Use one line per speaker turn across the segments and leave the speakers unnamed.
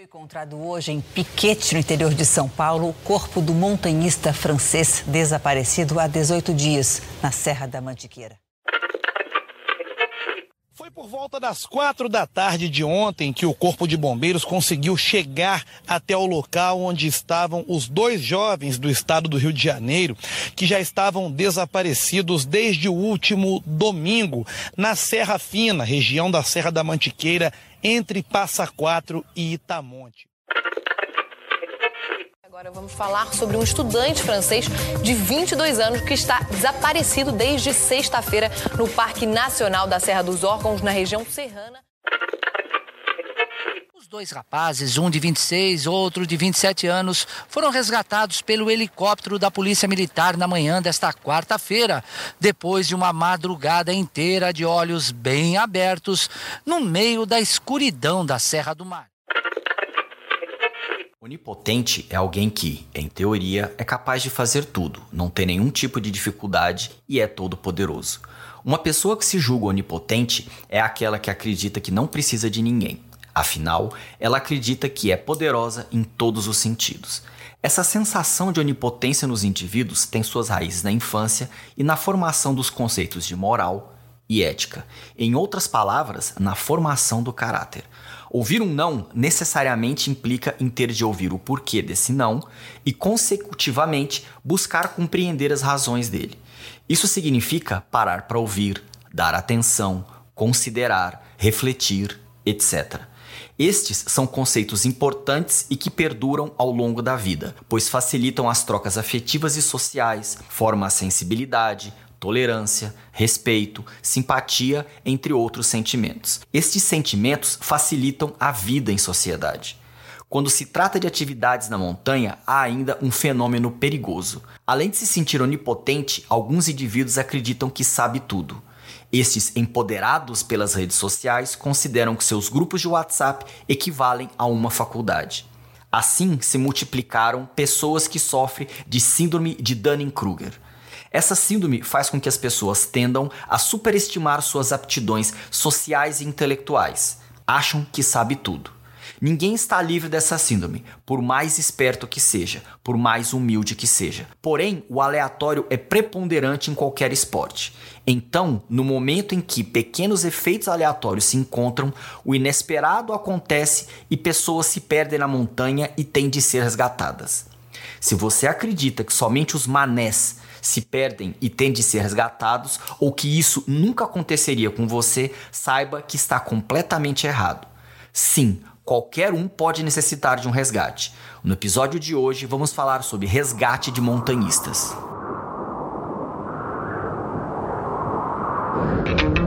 Foi encontrado hoje em Piquete, no interior de São Paulo, o corpo do montanhista francês desaparecido há 18 dias, na Serra da Mantiqueira.
Foi por volta das quatro da tarde de ontem que o Corpo de Bombeiros conseguiu chegar até o local onde estavam os dois jovens do estado do Rio de Janeiro, que já estavam desaparecidos desde o último domingo, na Serra Fina, região da Serra da Mantiqueira, entre Passa Quatro e Itamonte.
Agora vamos falar sobre um estudante francês de 22 anos que está desaparecido desde sexta-feira no Parque Nacional da Serra dos Órgãos, na região serrana.
Dois rapazes, um de 26, outro de 27 anos, foram resgatados pelo helicóptero da Polícia Militar na manhã desta quarta-feira, depois de uma madrugada inteira de olhos bem abertos no meio da escuridão da Serra do Mar.
Onipotente é alguém que, em teoria, é capaz de fazer tudo, não tem nenhum tipo de dificuldade e é todo poderoso. Uma pessoa que se julga onipotente é aquela que acredita que não precisa de ninguém. Afinal, ela acredita que é poderosa em todos os sentidos. Essa sensação de onipotência nos indivíduos tem suas raízes na infância e na formação dos conceitos de moral e ética. Em outras palavras, na formação do caráter. Ouvir um não necessariamente implica em ter de ouvir o porquê desse não e, consecutivamente, buscar compreender as razões dele. Isso significa parar para ouvir, dar atenção, considerar, refletir, etc. Estes são conceitos importantes e que perduram ao longo da vida, pois facilitam as trocas afetivas e sociais, formam a sensibilidade, tolerância, respeito, simpatia, entre outros sentimentos. Estes sentimentos facilitam a vida em sociedade. Quando se trata de atividades na montanha, há ainda um fenômeno perigoso. Além de se sentir onipotente, alguns indivíduos acreditam que sabe tudo. Estes, empoderados pelas redes sociais, consideram que seus grupos de WhatsApp equivalem a uma faculdade. Assim, se multiplicaram pessoas que sofrem de síndrome de Dunning-Kruger. Essa síndrome faz com que as pessoas tendam a superestimar suas aptidões sociais e intelectuais. Acham que sabe tudo. Ninguém está livre dessa síndrome, por mais esperto que seja, por mais humilde que seja. Porém, o aleatório é preponderante em qualquer esporte. Então, no momento em que pequenos efeitos aleatórios se encontram, o inesperado acontece e pessoas se perdem na montanha e têm de ser resgatadas. Se você acredita que somente os manés se perdem e têm de ser resgatados, ou que isso nunca aconteceria com você, saiba que está completamente errado. Sim, qualquer um pode necessitar de um resgate. No episódio de hoje, vamos falar sobre resgate de montanhistas.
Você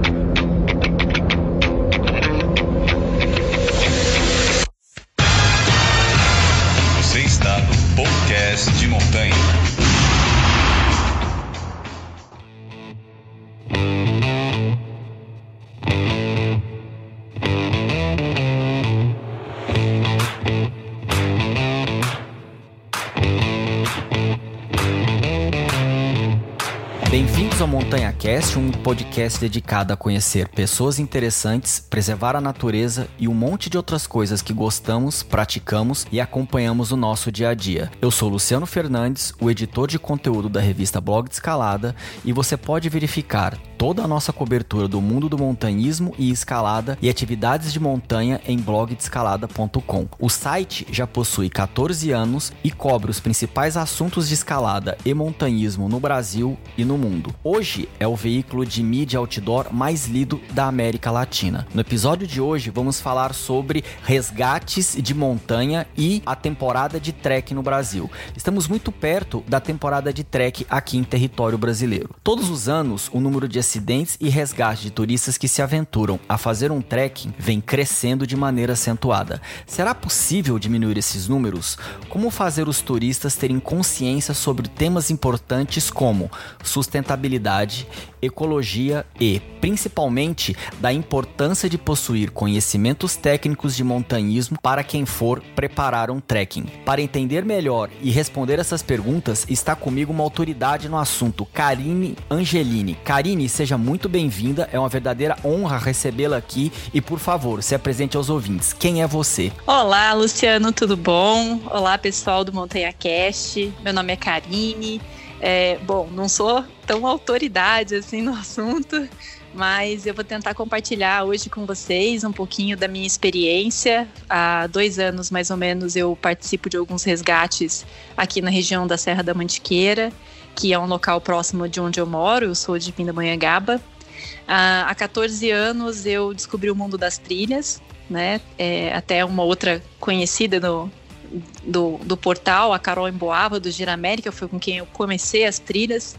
Bem-vindos ao Montanha Cast, um podcast dedicado a conhecer pessoas interessantes, preservar a natureza e um monte de outras coisas que gostamos, praticamos e acompanhamos no nosso dia a dia. Eu sou Luciano Fernandes, o editor de conteúdo da revista Blog de Escalada, e você pode verificar toda a nossa cobertura do mundo do montanhismo e escalada e atividades de montanha em blogdescalada.com. O site já possui 14 anos e cobre os principais assuntos de escalada e montanhismo no Brasil e no mundo. Hoje é o veículo de mídia outdoor mais lido da América Latina. No episódio de hoje vamos falar sobre resgates de montanha e a temporada de trek no Brasil. Estamos muito perto da temporada de trek aqui em território brasileiro. Todos os anos, o número de acidentes e resgate de turistas que se aventuram a fazer um trekking vem crescendo de maneira acentuada. Será possível diminuir esses números? Como fazer os turistas terem consciência sobre temas importantes como sustentabilidade, ecologia e, principalmente, da importância de possuir conhecimentos técnicos de montanhismo para quem for preparar um trekking. Para entender melhor e responder essas perguntas, está comigo uma autoridade no assunto, Karine Angelini. Karine, seja muito bem-vinda, é uma verdadeira honra recebê-la aqui e, por favor, se apresente aos ouvintes. Quem é você?
Olá, Luciano, tudo bom? Olá, pessoal do Montanha Cast. Meu nome é Karine. É, bom, não sou tão autoridade assim no assunto, mas eu vou tentar compartilhar hoje com vocês um pouquinho da minha experiência. Há dois anos, mais ou menos, eu participo de alguns resgates aqui na região da Serra da Mantiqueira, que é um local próximo de onde eu moro. Eu sou de Pindamonhangaba. Há 14 anos eu descobri o mundo das trilhas, né? É, até uma outra conhecida no, do, do portal, a Carol Emboava, do Gira América, foi com quem eu comecei as trilhas.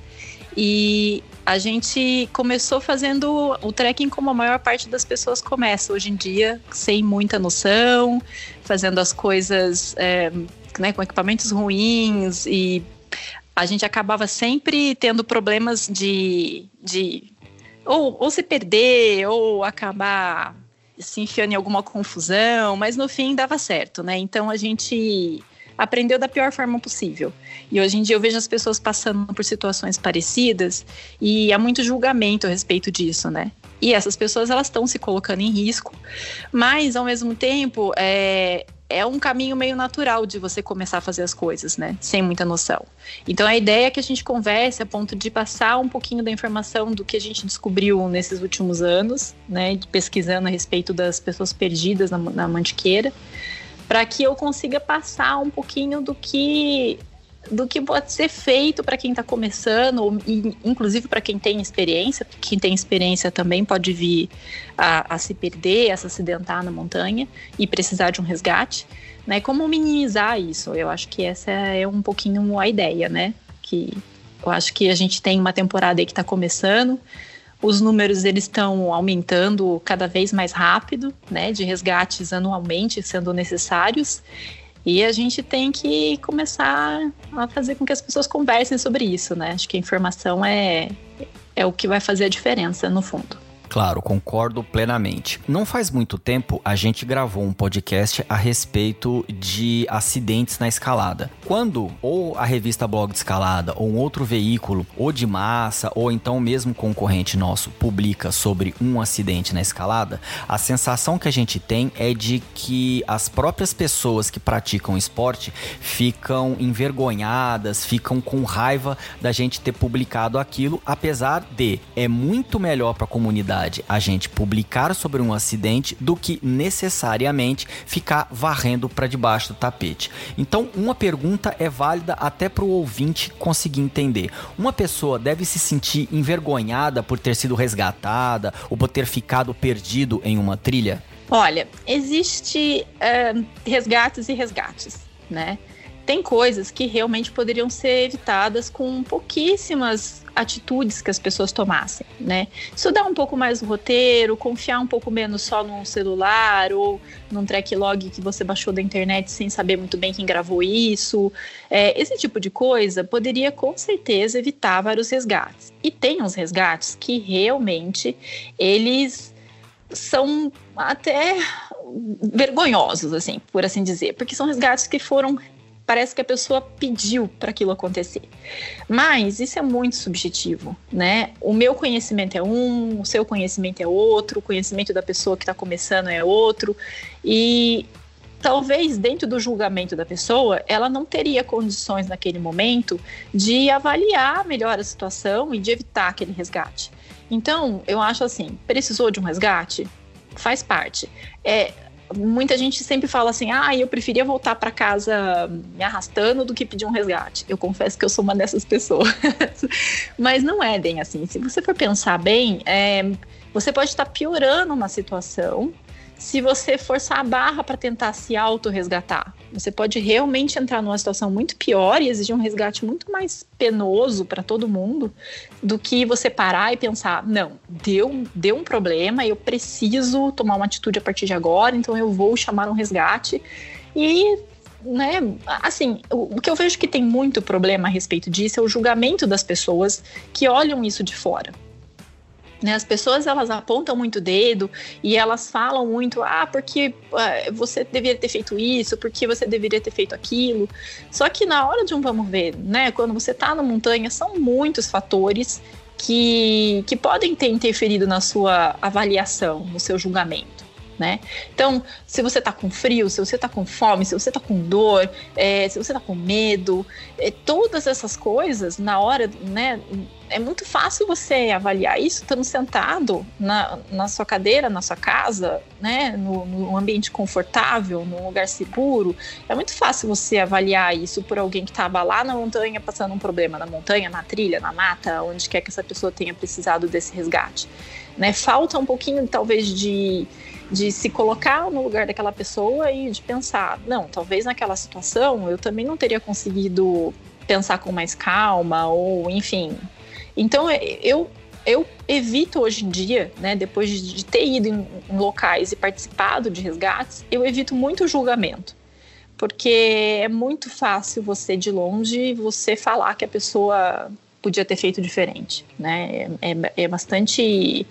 E a gente começou fazendo o trekking como a maior parte das pessoas começa hoje em dia, sem muita noção, fazendo as coisas é, né, com equipamentos ruins e a gente acabava sempre tendo problemas de, de ou, ou se perder ou acabar se enfiando em alguma confusão, mas no fim dava certo, né? Então a gente aprendeu da pior forma possível. E hoje em dia eu vejo as pessoas passando por situações parecidas e há muito julgamento a respeito disso, né? E essas pessoas elas estão se colocando em risco, mas ao mesmo tempo é, é um caminho meio natural de você começar a fazer as coisas, né? Sem muita noção. Então a ideia é que a gente converse a ponto de passar um pouquinho da informação do que a gente descobriu nesses últimos anos, né? Pesquisando a respeito das pessoas perdidas na, na Mantiqueira, para que eu consiga passar um pouquinho do que do que pode ser feito para quem está começando, inclusive para quem tem experiência, quem tem experiência também pode vir a, a, se perder, a se acidentar na montanha e precisar de um resgate, né? Como minimizar isso? Eu acho que essa é um pouquinho a ideia, né? Que eu acho que a gente tem uma temporada aí que está começando, os números eles estão aumentando cada vez mais rápido, né? De resgates anualmente sendo necessários e a gente tem que começar a fazer com que as pessoas conversem sobre isso, né? Acho que a informação é, é o que vai fazer a diferença, no fundo.
Claro, concordo plenamente. Não faz muito tempo a gente gravou um podcast a respeito de acidentes na escalada. Quando ou a revista Blog de Escalada ou um outro veículo, ou de massa, ou então mesmo concorrente nosso, publica sobre um acidente na escalada, a sensação que a gente tem é de que as próprias pessoas que praticam esporte ficam envergonhadas, ficam com raiva da gente ter publicado aquilo, apesar de é muito melhor para a comunidade verdade a gente publicar sobre um acidente do que necessariamente ficar varrendo para debaixo do tapete. Então, uma pergunta é válida até para o ouvinte conseguir entender. Uma pessoa deve se sentir envergonhada por ter sido resgatada ou por ter ficado perdido em uma trilha?
Olha, existe uh, resgates e resgates, né? Tem coisas que realmente poderiam ser evitadas com pouquíssimas atitudes que as pessoas tomassem, né? Estudar um pouco mais o roteiro, confiar um pouco menos só num celular ou num track log que você baixou da internet sem saber muito bem quem gravou isso. É, esse tipo de coisa poderia com certeza evitar vários resgates. E tem uns resgates que realmente eles são até vergonhosos, assim, por assim dizer, porque são resgates que foram parece que a pessoa pediu para aquilo acontecer. Mas isso é muito subjetivo, né? O meu conhecimento é um, o seu conhecimento é outro, o conhecimento da pessoa que está começando é outro. E talvez dentro do julgamento da pessoa, ela não teria condições naquele momento de avaliar melhor a situação e de evitar aquele resgate. Então, eu acho assim, precisou de um resgate? Faz parte. É, muita gente sempre fala assim: ah, eu preferia voltar para casa me arrastando do que pedir um resgate. Eu confesso que eu sou uma dessas pessoas. Mas não é bem assim. Se você for pensar bem, é, você pode estar piorando uma situação se você forçar a barra para tentar se auto-resgatar. Você pode realmente entrar numa situação muito pior e exigir um resgate muito mais penoso para todo mundo do que você parar e pensar: não, deu, deu um problema, eu preciso tomar uma atitude a partir de agora, então eu vou chamar um resgate. E né, assim, o, o, que eu vejo que tem muito problema a respeito disso é o julgamento das pessoas que olham isso de fora Né, as pessoas elas apontam muito o dedo e elas falam muito, ah, porque uh, você deveria ter feito isso, porque você deveria ter feito aquilo. Só que na hora de um vamos ver, né, quando você está na montanha, são muitos fatores que, que podem ter interferido na sua avaliação, no seu julgamento né? Então, se você tá com frio, se você tá com fome, se você tá com dor, é, se você tá com medo, é, todas essas coisas, na hora, né? É muito fácil você avaliar isso estando sentado na, na sua cadeira, na sua casa, né? No, no ambiente confortável, num lugar seguro. É muito fácil você avaliar isso por alguém que estava lá na montanha passando um problema na montanha, na trilha, na mata, onde quer que essa pessoa tenha precisado desse resgate. Né? Falta um pouquinho, talvez, de de se colocar no lugar daquela pessoa e de pensar, não, talvez naquela situação eu também não teria conseguido pensar com mais calma ou enfim. Então eu eu evito hoje em dia, né, depois de, ter ido em, locais e participado de resgates, eu evito muito julgamento porque é muito fácil você de longe você falar que a pessoa podia ter feito diferente, né? É, é, é bastante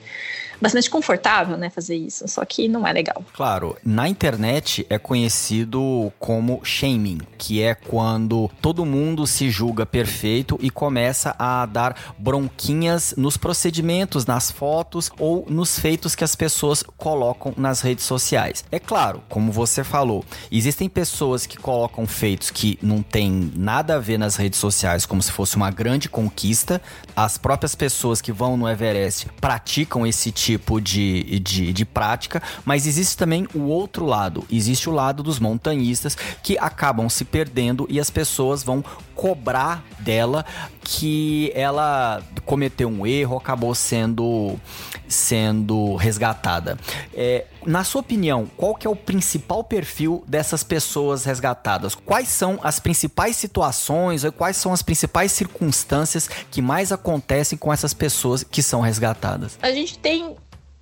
bastante confortável, né, fazer isso, só que não é legal.
Claro, na internet é conhecido como shaming, que é quando todo mundo se julga perfeito e começa a dar bronquinhas nos procedimentos, nas fotos ou nos feitos que as pessoas colocam nas redes sociais. É claro, como você falou, existem pessoas que colocam feitos que não tem nada a ver nas redes sociais, como se fosse uma grande conquista. As próprias pessoas que vão no Everest praticam esse tipo tipo de, de, de prática, mas existe também o outro lado. Existe o lado dos montanhistas que acabam se perdendo e as pessoas vão cobrar dela que ela cometeu um erro, acabou sendo sendo resgatada. É, na sua opinião, qual que é o principal perfil dessas pessoas resgatadas? Quais são as principais situações ou quais são as principais circunstâncias que mais acontecem com essas pessoas que são resgatadas?
A gente tem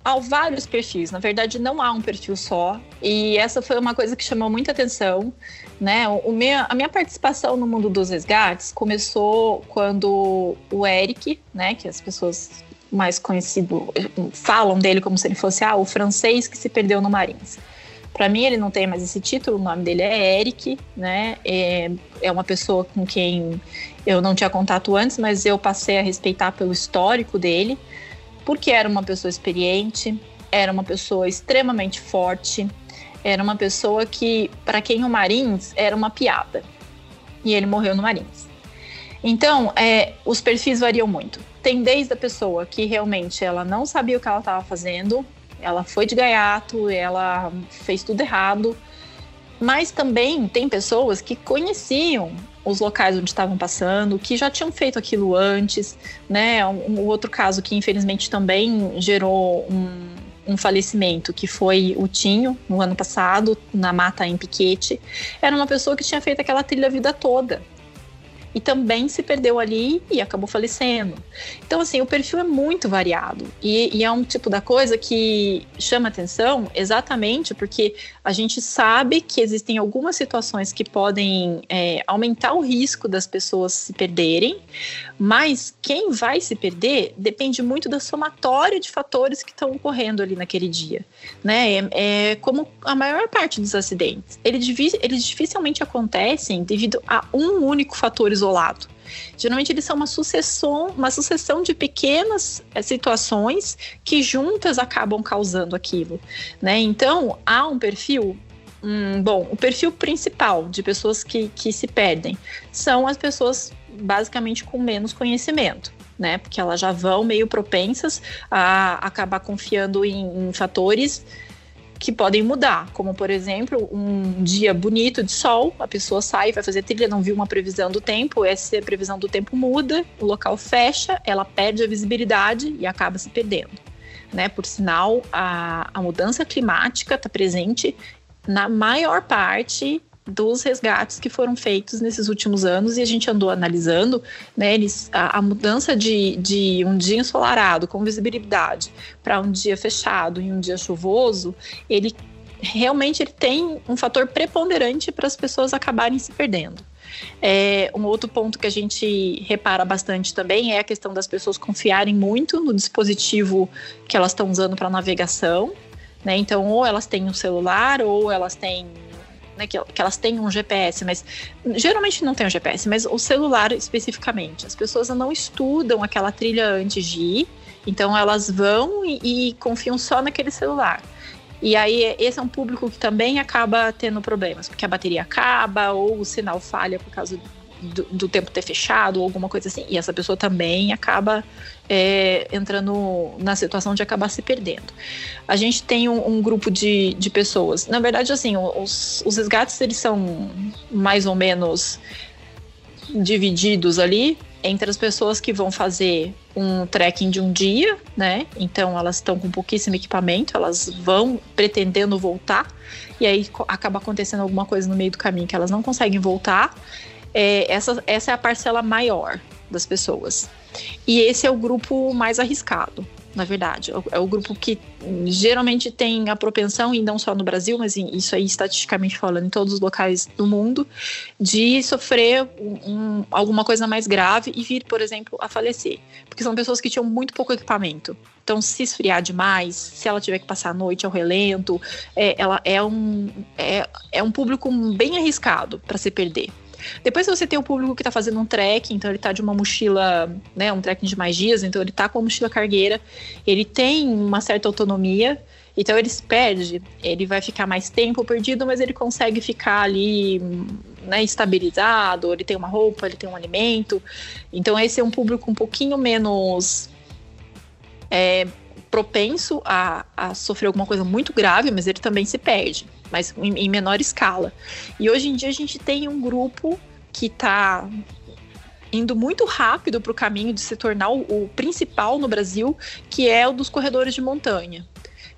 há vários perfis, na verdade não há um perfil só, e essa foi uma coisa que chamou muita atenção, né? O minha, a minha participação no mundo dos resgates começou quando o Eric, né, que as pessoas mais conhecido falam dele como se ele fosse ah, o francês que se perdeu no Marins. Para mim ele não tem mais esse título, o nome dele é Eric, né? É, é uma pessoa com quem eu não tinha contato antes, mas eu passei a respeitar pelo histórico dele porque era uma pessoa experiente, era uma pessoa extremamente forte, era uma pessoa que, para quem o Marins era uma piada. E ele morreu no Marins. Então, é, os perfis variam muito. Tem desde a pessoa que realmente ela não sabia o que ela estava fazendo, ela foi de gaiato, ela fez tudo errado, mas também tem pessoas que conheciam os locais onde estavam passando, que já tinham feito aquilo antes, né? Um, um outro caso que infelizmente também gerou um, um, falecimento, que foi o Tinho, no ano passado, na mata em Piquete, era uma pessoa que tinha feito aquela trilha a vida toda e também se perdeu ali e acabou falecendo. Então, assim, o perfil é muito variado e, e, é um tipo da coisa que chama atenção exatamente porque a gente sabe que existem algumas situações que podem é, aumentar o risco das pessoas se perderem, mas quem vai se perder depende muito da somatória de fatores que estão ocorrendo ali naquele dia, né? É, é como a maior parte dos acidentes, eles, eles dificilmente acontecem devido a um único fator isolado. Geralmente eles são uma sucessão, uma sucessão de pequenas é, situações que juntas acabam causando aquilo, né? Então há um perfil Hum, bom, o perfil principal de pessoas que, que se perdem são as pessoas basicamente com menos conhecimento. Né, porque elas já vão meio propensas a acabar confiando em, em fatores que podem mudar, como por exemplo, um dia bonito de sol, a pessoa sai, vai fazer trilha, não viu uma previsão do tempo, essa previsão do tempo muda, o local fecha, ela perde a visibilidade e acaba se perdendo. Né? Por sinal, a, a mudança climática está presente na maior parte dos resgates que foram feitos nesses últimos anos e a gente andou analisando, né, eles, a, a mudança de, de um dia ensolarado com visibilidade para um dia fechado e um dia chuvoso, ele realmente ele tem um fator preponderante para as pessoas acabarem se perdendo. É, um outro ponto que a gente repara bastante também é a questão das pessoas confiarem muito no dispositivo que elas estão usando para navegação. Né? Então, ou elas têm um celular, ou elas têm né, que, que, elas têm um GPS, mas geralmente não tem um GPS, mas o celular especificamente. As pessoas não estudam aquela trilha antes de ir, então elas vão e, e confiam só naquele celular. E aí, esse é um público que também acaba tendo problemas, porque a bateria acaba ou o sinal falha por causa do, do tempo ter fechado ou alguma coisa assim. E essa pessoa também acaba é, entrando na situação de acabar se perdendo. A gente tem um, um grupo de, de pessoas. Na verdade, assim, os, os resgates eles são mais ou menos divididos ali entre as pessoas que vão fazer um trekking de um dia, né? Então elas estão com pouquíssimo equipamento, elas vão pretendendo voltar e aí acaba acontecendo alguma coisa no meio do caminho que elas não conseguem voltar. É, essa, essa é a parcela maior das pessoas. E esse é o grupo mais arriscado na verdade. É, é o grupo que geralmente tem a propensão, e não só no Brasil, mas isso aí estatisticamente falando, em todos os locais do mundo, de sofrer um, alguma coisa mais grave e vir, por exemplo, a falecer. Porque são pessoas que tinham muito pouco equipamento. Então, se esfriar demais, se ela tiver que passar a noite ao relento, é, ela é um, é, é um público bem arriscado para se perder. Depois você tem o público que está fazendo um trek, então ele está de uma mochila, né, um trekking de mais dias, então ele está com a mochila cargueira, ele tem uma certa autonomia, então ele se perde, ele vai ficar mais tempo perdido, mas ele consegue ficar ali né, estabilizado, ele tem uma roupa, ele tem um alimento. Então esse é um público um pouquinho menos é, propenso a, a sofrer alguma coisa muito grave, mas ele também se perde mas em, em menor escala. E hoje em dia a gente tem um grupo que está indo muito rápido para o caminho de se tornar o, o, principal no Brasil, que é o dos corredores de montanha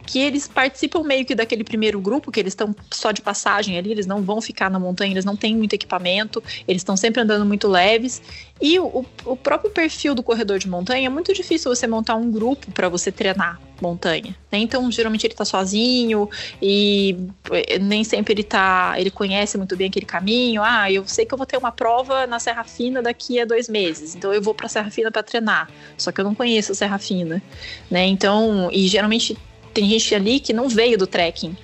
que eles participam meio que daquele primeiro grupo, que eles estão só de passagem ali, eles não vão ficar na montanha, eles não têm muito equipamento, eles estão sempre andando muito leves. E o, o próprio perfil do corredor de montanha é muito difícil você montar um grupo para você treinar montanha. Né? Então, geralmente ele está sozinho e eh, nem sempre ele tá, ele conhece muito bem aquele caminho. Ah, eu sei que eu vou ter uma prova na Serra Fina daqui a dois meses, então eu vou para Serra Fina para treinar. Só que eu não conheço a Serra Fina, né? Então, e geralmente tem gente ali que não veio do trekking.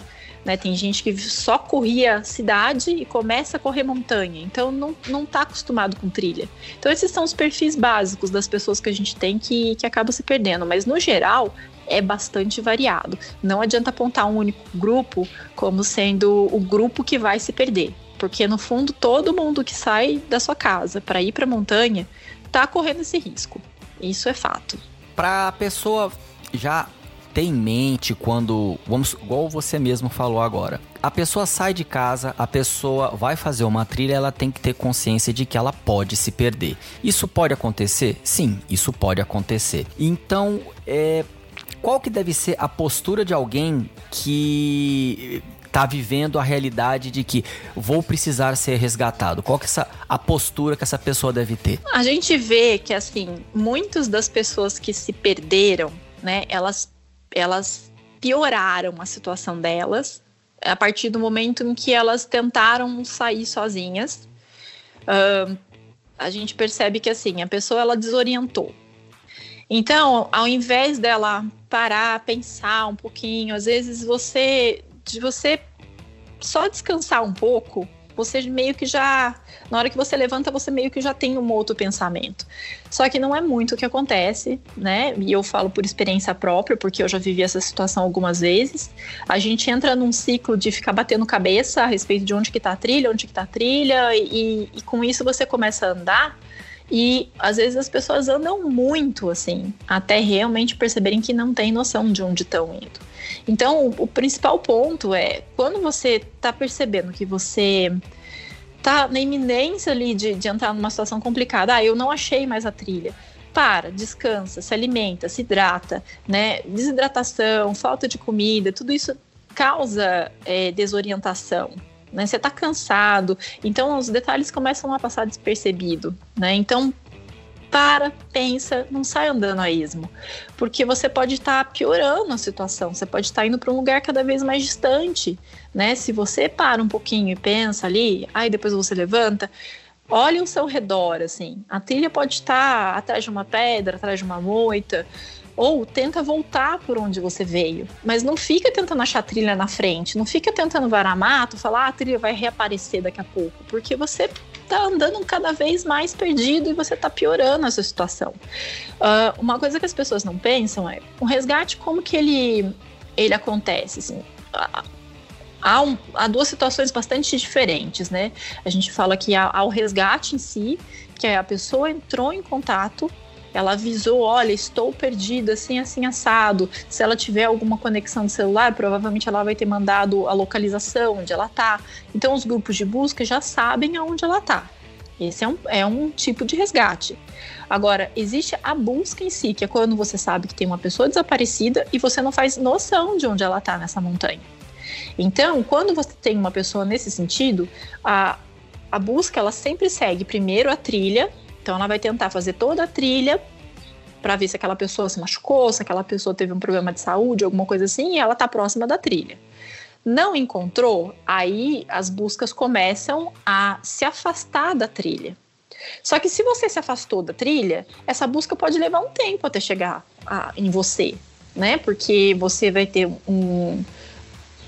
Né, tem gente que só corria cidade e começa a correr montanha, então não, não tá acostumado com trilha. Então esses são os perfis básicos das pessoas que a gente tem que, que acaba se perdendo, mas no geral é bastante variado. Não adianta apontar um único grupo como sendo o grupo que vai se perder, porque no fundo todo mundo que sai da sua casa para ir para montanha tá correndo esse risco. Isso é fato.
Para a pessoa já ter em mente quando, vamos, igual você mesmo falou agora, a pessoa sai de casa, a pessoa vai fazer uma trilha, ela tem que ter consciência de que ela pode se perder. Isso pode acontecer? Sim, isso pode acontecer. Então, é, qual que deve ser a postura de alguém que está vivendo a realidade de que vou precisar ser resgatado? Qual que é essa, a postura que essa pessoa deve ter?
A gente vê que assim, muitas das pessoas que se perderam, né, elas elas pioraram a situação delas a partir do momento em que elas tentaram sair sozinhas. Uh, a gente percebe que assim a pessoa ela desorientou. Então, ao invés dela parar, pensar um pouquinho, às vezes você de você só descansar um pouco, você meio que já, na hora que você levanta, você meio que já tem um outro pensamento. Só que não é muito o que acontece, né? E eu falo por experiência própria, porque eu já vivi essa situação algumas vezes. A gente entra num ciclo de ficar batendo cabeça a respeito de onde que tá a trilha, onde que tá a trilha, e, e com isso você começa a andar. E às vezes as pessoas andam muito assim, até realmente perceberem que não tem noção de onde estão indo. Então, o, principal ponto é quando você está percebendo que você tá na iminência ali de, de entrar numa situação complicada, ah, eu não achei mais a trilha. Para, descansa, se alimenta, se hidrata, né? Desidratação, falta de comida, tudo isso causa é, desorientação, né? Você está cansado, então os detalhes começam a passar despercebido, né? Então para, pensa, não sai andando a esmo. Porque você pode estar tá piorando a situação, você pode estar tá indo para um lugar cada vez mais distante, né? Se você para um pouquinho e pensa ali, aí depois você levanta, olhe ao seu redor, assim. A trilha pode estar atrás de uma pedra, atrás de uma moita, ou tenta voltar por onde você veio. Mas não fica tentando achar a trilha na frente, não fica tentando varar mato, falar ah, a trilha vai reaparecer daqui a pouco, porque você tá andando cada vez mais perdido e você tá piorando essa situação. Uh, uma coisa que as pessoas não pensam é o resgate, como que ele, ele acontece? Assim, há, um, há duas situações bastante diferentes, né? A gente fala que há, há o resgate em si, que é a pessoa entrou em contato ela avisou, olha, estou perdida, assim, assim, assado. Se ela tiver alguma conexão de celular, provavelmente ela vai ter mandado a localização onde ela está. Então, os grupos de busca já sabem aonde ela está. Esse é um, é um tipo de resgate. Agora, existe a busca em si, que é quando você sabe que tem uma pessoa desaparecida e você não faz noção de onde ela está nessa montanha. Então, quando você tem uma pessoa nesse sentido, a, a busca ela sempre segue primeiro a trilha, então ela vai tentar fazer toda a trilha para ver se aquela pessoa se machucou, se aquela pessoa teve um problema de saúde, alguma coisa assim, e ela está próxima da trilha. Não encontrou, aí as buscas começam a se afastar da trilha. Só que se você se afastou da trilha, essa busca pode levar um tempo até chegar a, em você, né? Porque você vai ter um,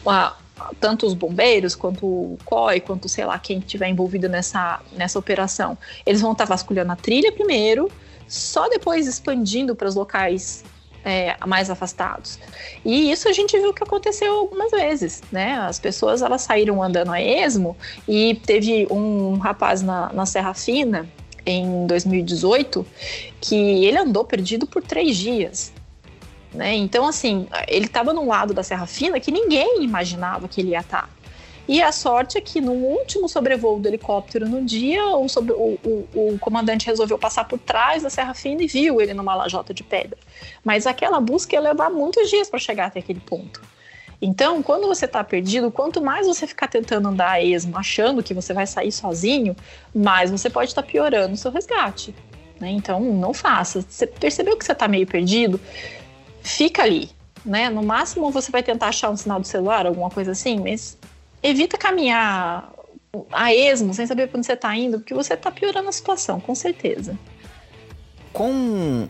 uma, tanto os bombeiros quanto o COI, quanto sei lá quem estiver envolvido nessa, nessa operação, eles vão estar tá vasculhando a trilha primeiro, só depois expandindo para os locais é, mais afastados. E isso a gente viu que aconteceu algumas vezes, né? As pessoas elas saíram andando a esmo e teve um rapaz na, na Serra Fina em 2018 que ele andou perdido por três dias. Né? Então, assim, ele estava num lado da Serra Fina que ninguém imaginava que ele ia estar. Tá. E a sorte é que no último sobrevoo do helicóptero no dia, o, sobre, o, o, o, comandante resolveu passar por trás da Serra Fina e viu ele numa lajota de pedra. Mas aquela busca ia levar muitos dias para chegar até aquele ponto. Então, quando você está perdido, quanto mais você ficar tentando andar a esmo, achando que você vai sair sozinho, mais você pode estar tá piorando o seu resgate. Né? Então, não faça. Você percebeu que você está meio perdido? Fica ali, né? No máximo você vai tentar achar um sinal do celular, alguma coisa assim, mas evita caminhar a esmo, sem saber para onde você está indo, porque você está piorando a situação, com certeza.
Com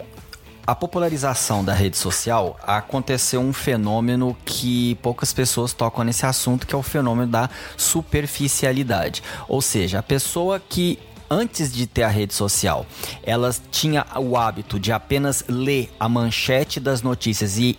a popularização da rede social, aconteceu um fenômeno que poucas pessoas tocam nesse assunto, que é o fenômeno da superficialidade. Ou seja, a pessoa que antes de ter a rede social, ela tinha o hábito de apenas ler a manchete das notícias e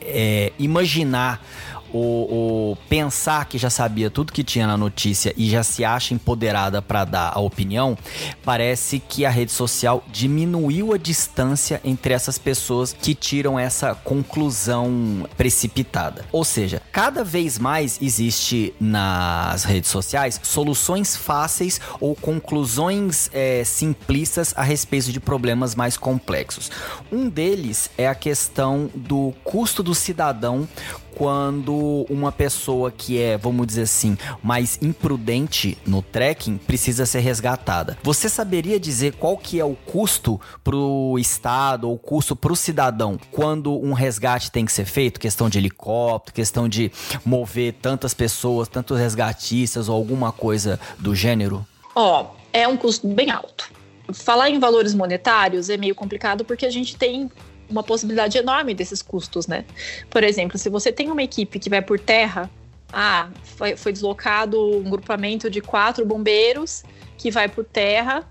é, imaginar o, o, pensar que já sabia tudo que tinha na notícia e já se acha empoderada para dar a opinião, parece que a rede social diminuiu a distância entre essas pessoas que tiram essa conclusão precipitada. Ou seja, cada vez mais existe nas redes sociais soluções fáceis ou conclusões é, simplistas a respeito de problemas mais complexos. Um deles é a questão do custo do cidadão quando uma pessoa que é, vamos dizer assim, mais imprudente no trekking precisa ser resgatada. Você saberia dizer qual que é o custo pro estado ou custo pro cidadão quando um resgate tem que ser feito? Questão de helicóptero, questão de mover tantas pessoas, tantos resgatistas ou alguma coisa do gênero?
Ó, oh, é um custo bem alto. Falar em valores monetários é meio complicado porque a gente tem uma possibilidade enorme desses custos, né? Por exemplo, se você tem uma equipe que vai por terra, ah, foi, foi deslocado um grupamento de quatro bombeiros que vai por terra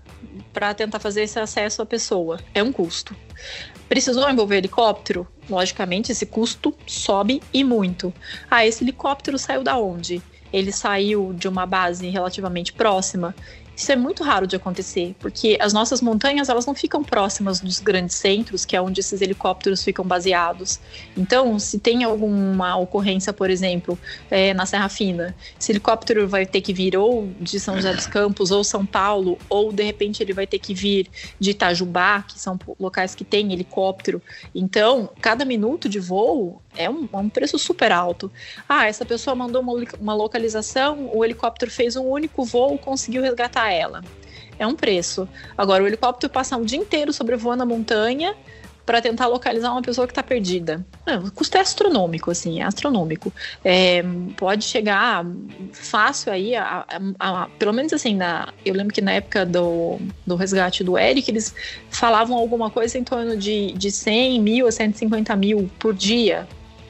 para tentar fazer esse acesso à pessoa. É um custo. Precisou envolver helicóptero? Logicamente, esse custo sobe e muito. Ah, esse helicóptero saiu da onde? Ele saiu de uma base relativamente próxima. Isso é muito raro de acontecer, porque as nossas montanhas elas não ficam próximas dos grandes centros, que é onde esses helicópteros ficam baseados. Então, se tem alguma ocorrência, por exemplo, é, na Serra Fina, esse helicóptero vai ter que vir ou de São José dos Campos ou São Paulo, ou de repente ele vai ter que vir de Itajubá, que são locais que têm helicóptero. Então, cada minuto de voo é um, é um preço super alto. Ah, essa pessoa mandou uma, uma localização, o helicóptero fez um único voo, conseguiu resgatar ela. é um preço. Agora, o helicóptero passar um dia inteiro sobrevoando a montanha para tentar localizar uma pessoa que está perdida. o custo é astronômico, assim, é astronômico. É, pode chegar fácil aí, a, a, a, pelo menos assim, na, eu lembro que na época do, do resgate do Eric, eles falavam alguma coisa em torno de, de 100 mil a 150 mil por dia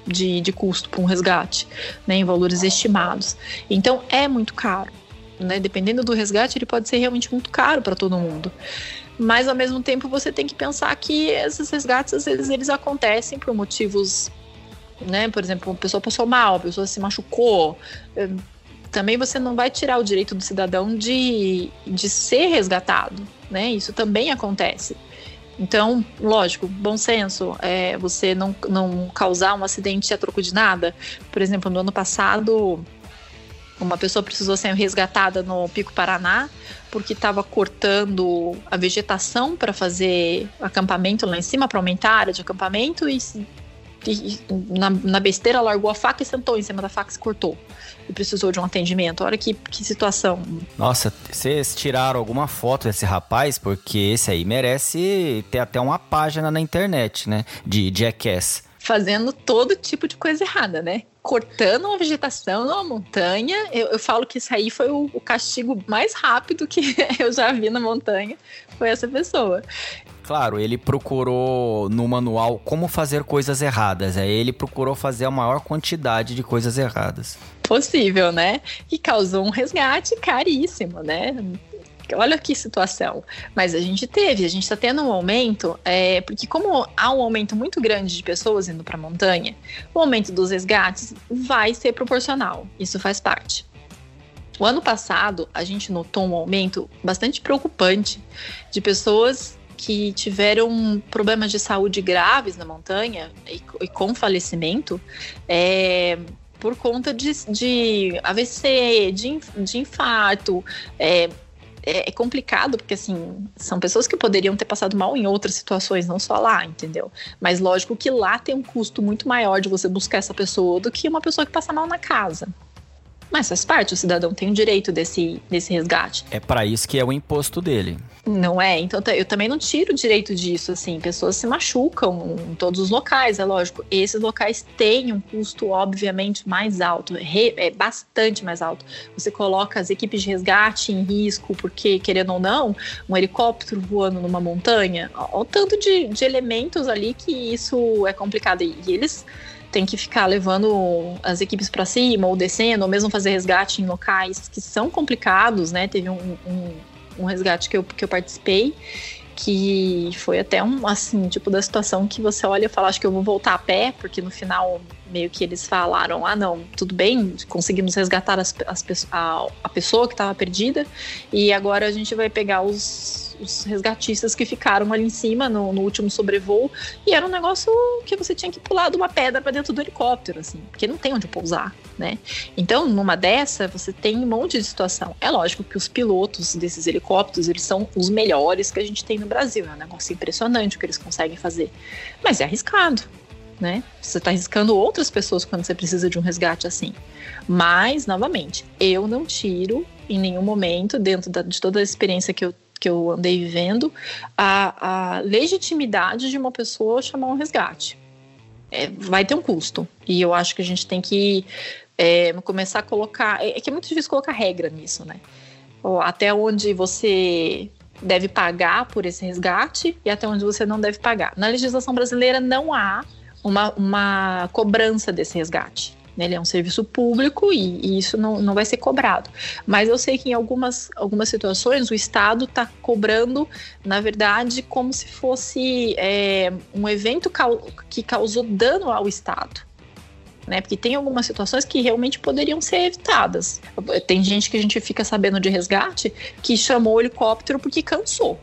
de, de custo para um resgate, né, em valores estimados. Então é muito caro. Né? Dependendo do resgate, ele pode ser realmente muito caro para todo mundo mas ao mesmo tempo você tem que pensar que esses resgates às vezes eles acontecem por motivos, né? Por exemplo, a pessoa passou mal, a pessoa se machucou. Também você não vai tirar o direito do cidadão de, de ser resgatado, né? Isso também acontece. Então, lógico, bom senso, é você não, não causar um acidente a troco de nada. Por exemplo, no ano passado, uma pessoa precisou ser resgatada no Pico Paraná porque estava cortando a vegetação para fazer acampamento lá em cima, para aumentar a área de acampamento e, e na, na, besteira largou a faca e sentou em cima da faca e se cortou. E precisou de um atendimento. Olha que, que situação.
Nossa, vocês tiraram alguma foto desse rapaz? Porque esse aí merece ter até uma página na internet, né? De Jackass.
Fazendo todo tipo de coisa errada, né? cortando uma vegetação numa montanha. Eu, eu falo que isso aí foi o, o, castigo mais rápido que eu já vi na montanha. Foi essa pessoa.
Claro, ele procurou no manual como fazer coisas erradas. Aí ele procurou fazer a maior quantidade de coisas erradas.
Possível, né? E causou um resgate caríssimo, né? olha que situação. Mas a gente teve, a gente está tendo um aumento, é, porque como há um aumento muito grande de pessoas indo para a montanha, o aumento dos resgates vai ser proporcional. Isso faz parte. O ano passado, a gente notou um aumento bastante preocupante de pessoas que tiveram problemas de saúde graves na montanha e, e com falecimento é, por conta de, de AVC, de, de infarto, é, é, é, complicado, porque assim, são pessoas que poderiam ter passado mal em outras situações, não só lá, entendeu? Mas lógico que lá tem um custo muito maior de você buscar essa pessoa do que uma pessoa que passa mal na casa. Mas faz parte, o cidadão tem o direito desse, desse resgate.
É para isso que é o imposto dele.
Não é? Então eu também não tiro o direito disso, assim. Pessoas se machucam em todos os locais, é lógico. Esses locais têm um custo, obviamente, mais alto, é bastante mais alto. Você coloca as equipes de resgate em risco, porque, querendo ou não, um helicóptero voando numa montanha, olha o tanto de, de elementos ali que isso é complicado. E eles tem que ficar levando as equipes para cima ou descendo, ou mesmo fazer resgate em locais que são complicados, né? Teve um, um, um resgate que eu, que eu participei que foi até um assim tipo da situação que você olha e fala acho que eu vou voltar a pé porque no final meio que eles falaram ah não tudo bem conseguimos resgatar as, as a, a pessoa que estava perdida e agora a gente vai pegar os os resgatistas que ficaram ali em cima no, no, último sobrevoo. E era um negócio que você tinha que pular de uma pedra para dentro do helicóptero, assim, porque não tem onde pousar, né? Então, numa dessa, você tem um monte de situação. É lógico que os pilotos desses helicópteros, eles são os melhores que a gente tem no Brasil. É um negócio impressionante o que eles conseguem fazer. Mas é arriscado. Né? Você está arriscando outras pessoas quando você precisa de um resgate assim. Mas, novamente, eu não tiro em nenhum momento, dentro da, de toda a experiência que eu que eu andei vivendo, a, a legitimidade de uma pessoa chamar um resgate. É, vai ter um custo. E eu acho que a gente tem que é, começar a colocar. É, é, que é muito difícil colocar regra nisso, né? Até onde você deve pagar por esse resgate e até onde você não deve pagar. Na legislação brasileira não há uma, uma cobrança desse resgate. Né? Ele é um serviço público e, e, isso não, não vai ser cobrado. Mas eu sei que em algumas, algumas situações o Estado está cobrando, na verdade, como se fosse é, um evento que causou dano ao Estado. Né? Porque tem algumas situações que realmente poderiam ser evitadas. Tem gente que a gente fica sabendo de resgate que chamou o helicóptero porque cansou.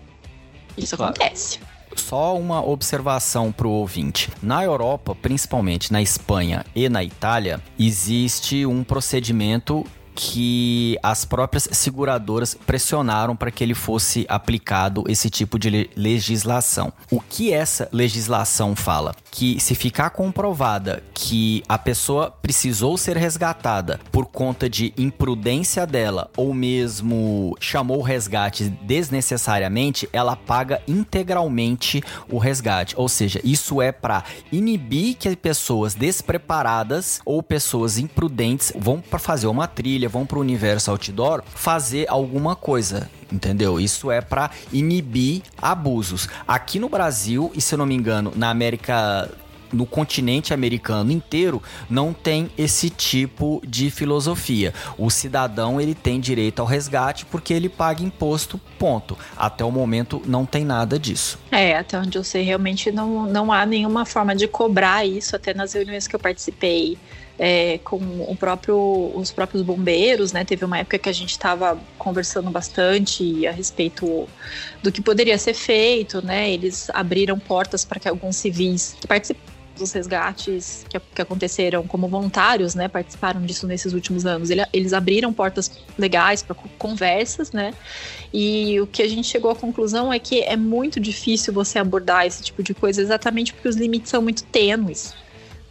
Isso claro. acontece.
Só uma observação para o ouvinte. Na Europa, principalmente na Espanha e na Itália, existe um procedimento que as próprias seguradoras pressionaram para que ele fosse aplicado esse tipo de legislação. O que essa legislação fala? Que se ficar comprovada que a pessoa precisou ser resgatada por conta de imprudência dela ou mesmo chamou o resgate desnecessariamente, ela paga integralmente o resgate. Ou seja, isso é para inibir que pessoas despreparadas ou pessoas imprudentes vão para fazer uma trilha, vão para o universo outdoor fazer alguma coisa entendeu? Isso é para inibir abusos. Aqui no Brasil, e se eu não me engano, na América no continente americano inteiro não tem esse tipo de filosofia. O cidadão ele tem direito ao resgate porque ele paga imposto, ponto. Até o momento não tem nada disso.
É, até onde eu sei, realmente não, não há nenhuma forma de cobrar isso, até nas reuniões que eu participei. É, com o próprio, os próprios bombeiros, né? Teve uma época que a gente estava conversando bastante a respeito do que poderia ser feito, né? Eles abriram portas para que alguns civis participassem dos resgates que, que, aconteceram como voluntários, né, participaram disso nesses últimos anos. Ele, eles abriram portas legais para conversas, né, e o que a gente chegou à conclusão é que é muito difícil você abordar esse tipo de coisa exatamente porque os limites são muito tênues.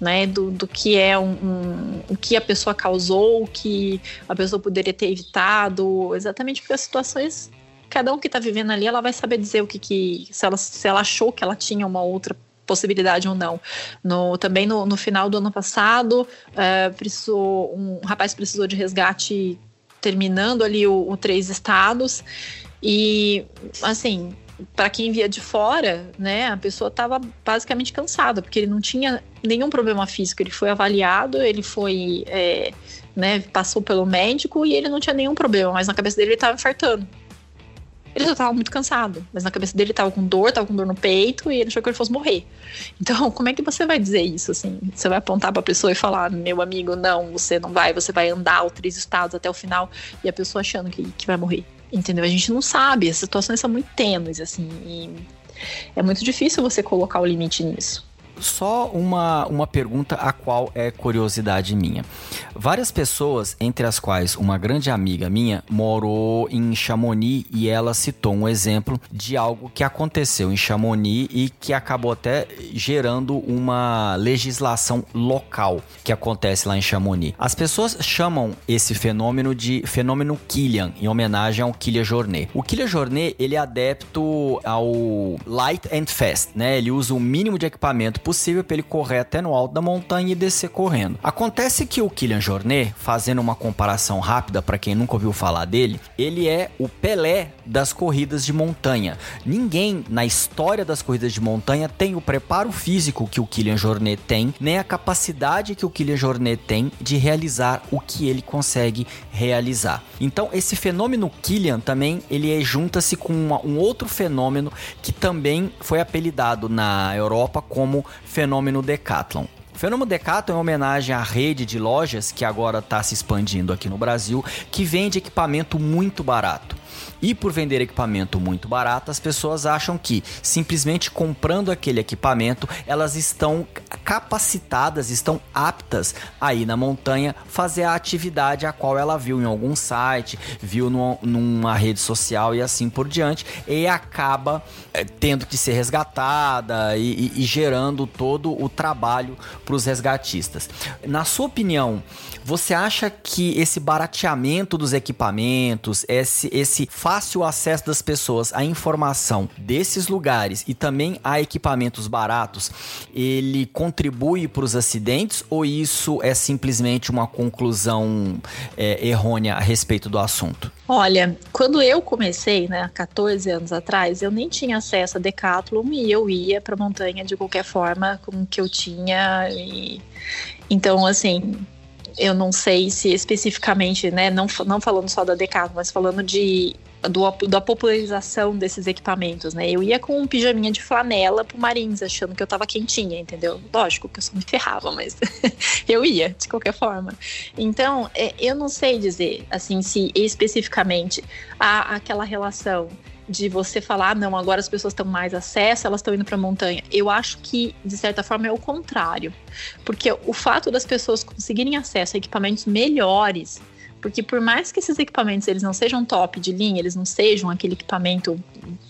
Né, do, do que é um, um, o que a pessoa causou, o que a pessoa poderia ter evitado, exatamente porque as situações cada um que está vivendo ali, ela vai saber dizer o que, que se, ela, se ela achou que ela tinha uma outra possibilidade ou não. No, também no, no final do ano passado, é, precisou, um rapaz precisou de resgate terminando ali o, o três estados e assim para quem via de fora, né, a pessoa estava basicamente cansada, porque ele não tinha nenhum problema físico. Ele foi avaliado, ele foi, é, né, passou pelo médico e ele não tinha nenhum problema, mas na cabeça dele ele estava infartando. Ele já tava muito cansado, mas na cabeça dele tava com dor, tava com dor no peito e ele achou que ele fosse morrer. Então, como é que você vai dizer isso assim? Você vai apontar para a pessoa e falar: "Meu amigo, não, você não vai, você vai andar os três estados até o final" e a pessoa achando que, que vai morrer. Entendeu? A gente não sabe, as situações são muito tênues assim, e é muito difícil você colocar o limite nisso.
Só uma, uma pergunta a qual é curiosidade minha. Várias pessoas, entre as quais uma grande amiga minha, morou em Chamonix e ela citou um exemplo de algo que aconteceu em Chamonix e que acabou até gerando uma legislação local que acontece lá em Chamonix. As pessoas chamam esse fenômeno de fenômeno Killian, em homenagem ao Killian Jornet. O Killian Jornet, ele é adepto ao light and fast, né? Ele usa o mínimo de equipamento possível para ele correr até no alto da montanha e descer correndo. Acontece que o Kylian Jornet, fazendo uma comparação rápida para quem nunca ouviu falar dele, ele é o Pelé das corridas de montanha. Ninguém na história das corridas de montanha tem o preparo físico que o Kylian Jornet tem, nem a capacidade que o Kylian Jornet tem de realizar o que ele consegue realizar. Então, esse fenômeno Kylian também ele é, junta-se com uma, um outro fenômeno que também foi apelidado na Europa como fenômeno Decathlon. O fenômeno Decathlon é homenagem à rede de lojas que agora está se expandindo aqui no Brasil, que vende equipamento muito barato. E por vender equipamento muito barato, as pessoas acham que simplesmente comprando aquele equipamento, elas estão capacitadas, estão aptas a ir na montanha fazer a atividade a qual ela viu em algum site, viu no, numa rede social e assim por diante, e acaba é, tendo que ser resgatada e, e, e gerando todo o trabalho para os resgatistas. Na sua opinião, você acha que esse barateamento dos equipamentos, esse, esse fácil acesso das pessoas à informação desses lugares e também a equipamentos baratos, ele contribui para os acidentes ou isso é simplesmente uma conclusão é, errônea a respeito do assunto?
Olha, quando eu comecei, né, 14 anos atrás, eu nem tinha acesso a Decathlon e eu ia para montanha de qualquer forma com o que eu tinha. E... Então, assim, eu não sei se especificamente, né, não, não falando só da Decathlon, mas falando de do, da popularização desses equipamentos, né? Eu ia com um pijaminha de flanela pro Marins, achando que eu tava quentinha, entendeu? Lógico que eu só me ferrava, mas eu ia, de qualquer forma. Então, é, eu não sei dizer, assim, se especificamente há aquela relação de você falar, ah, não, agora as pessoas estão mais acesso, elas estão indo para a montanha. Eu acho que, de certa forma, é o contrário. Porque o fato das pessoas conseguirem acesso a equipamentos melhores Porque por mais que esses equipamentos eles não sejam top de linha, eles não sejam aquele equipamento,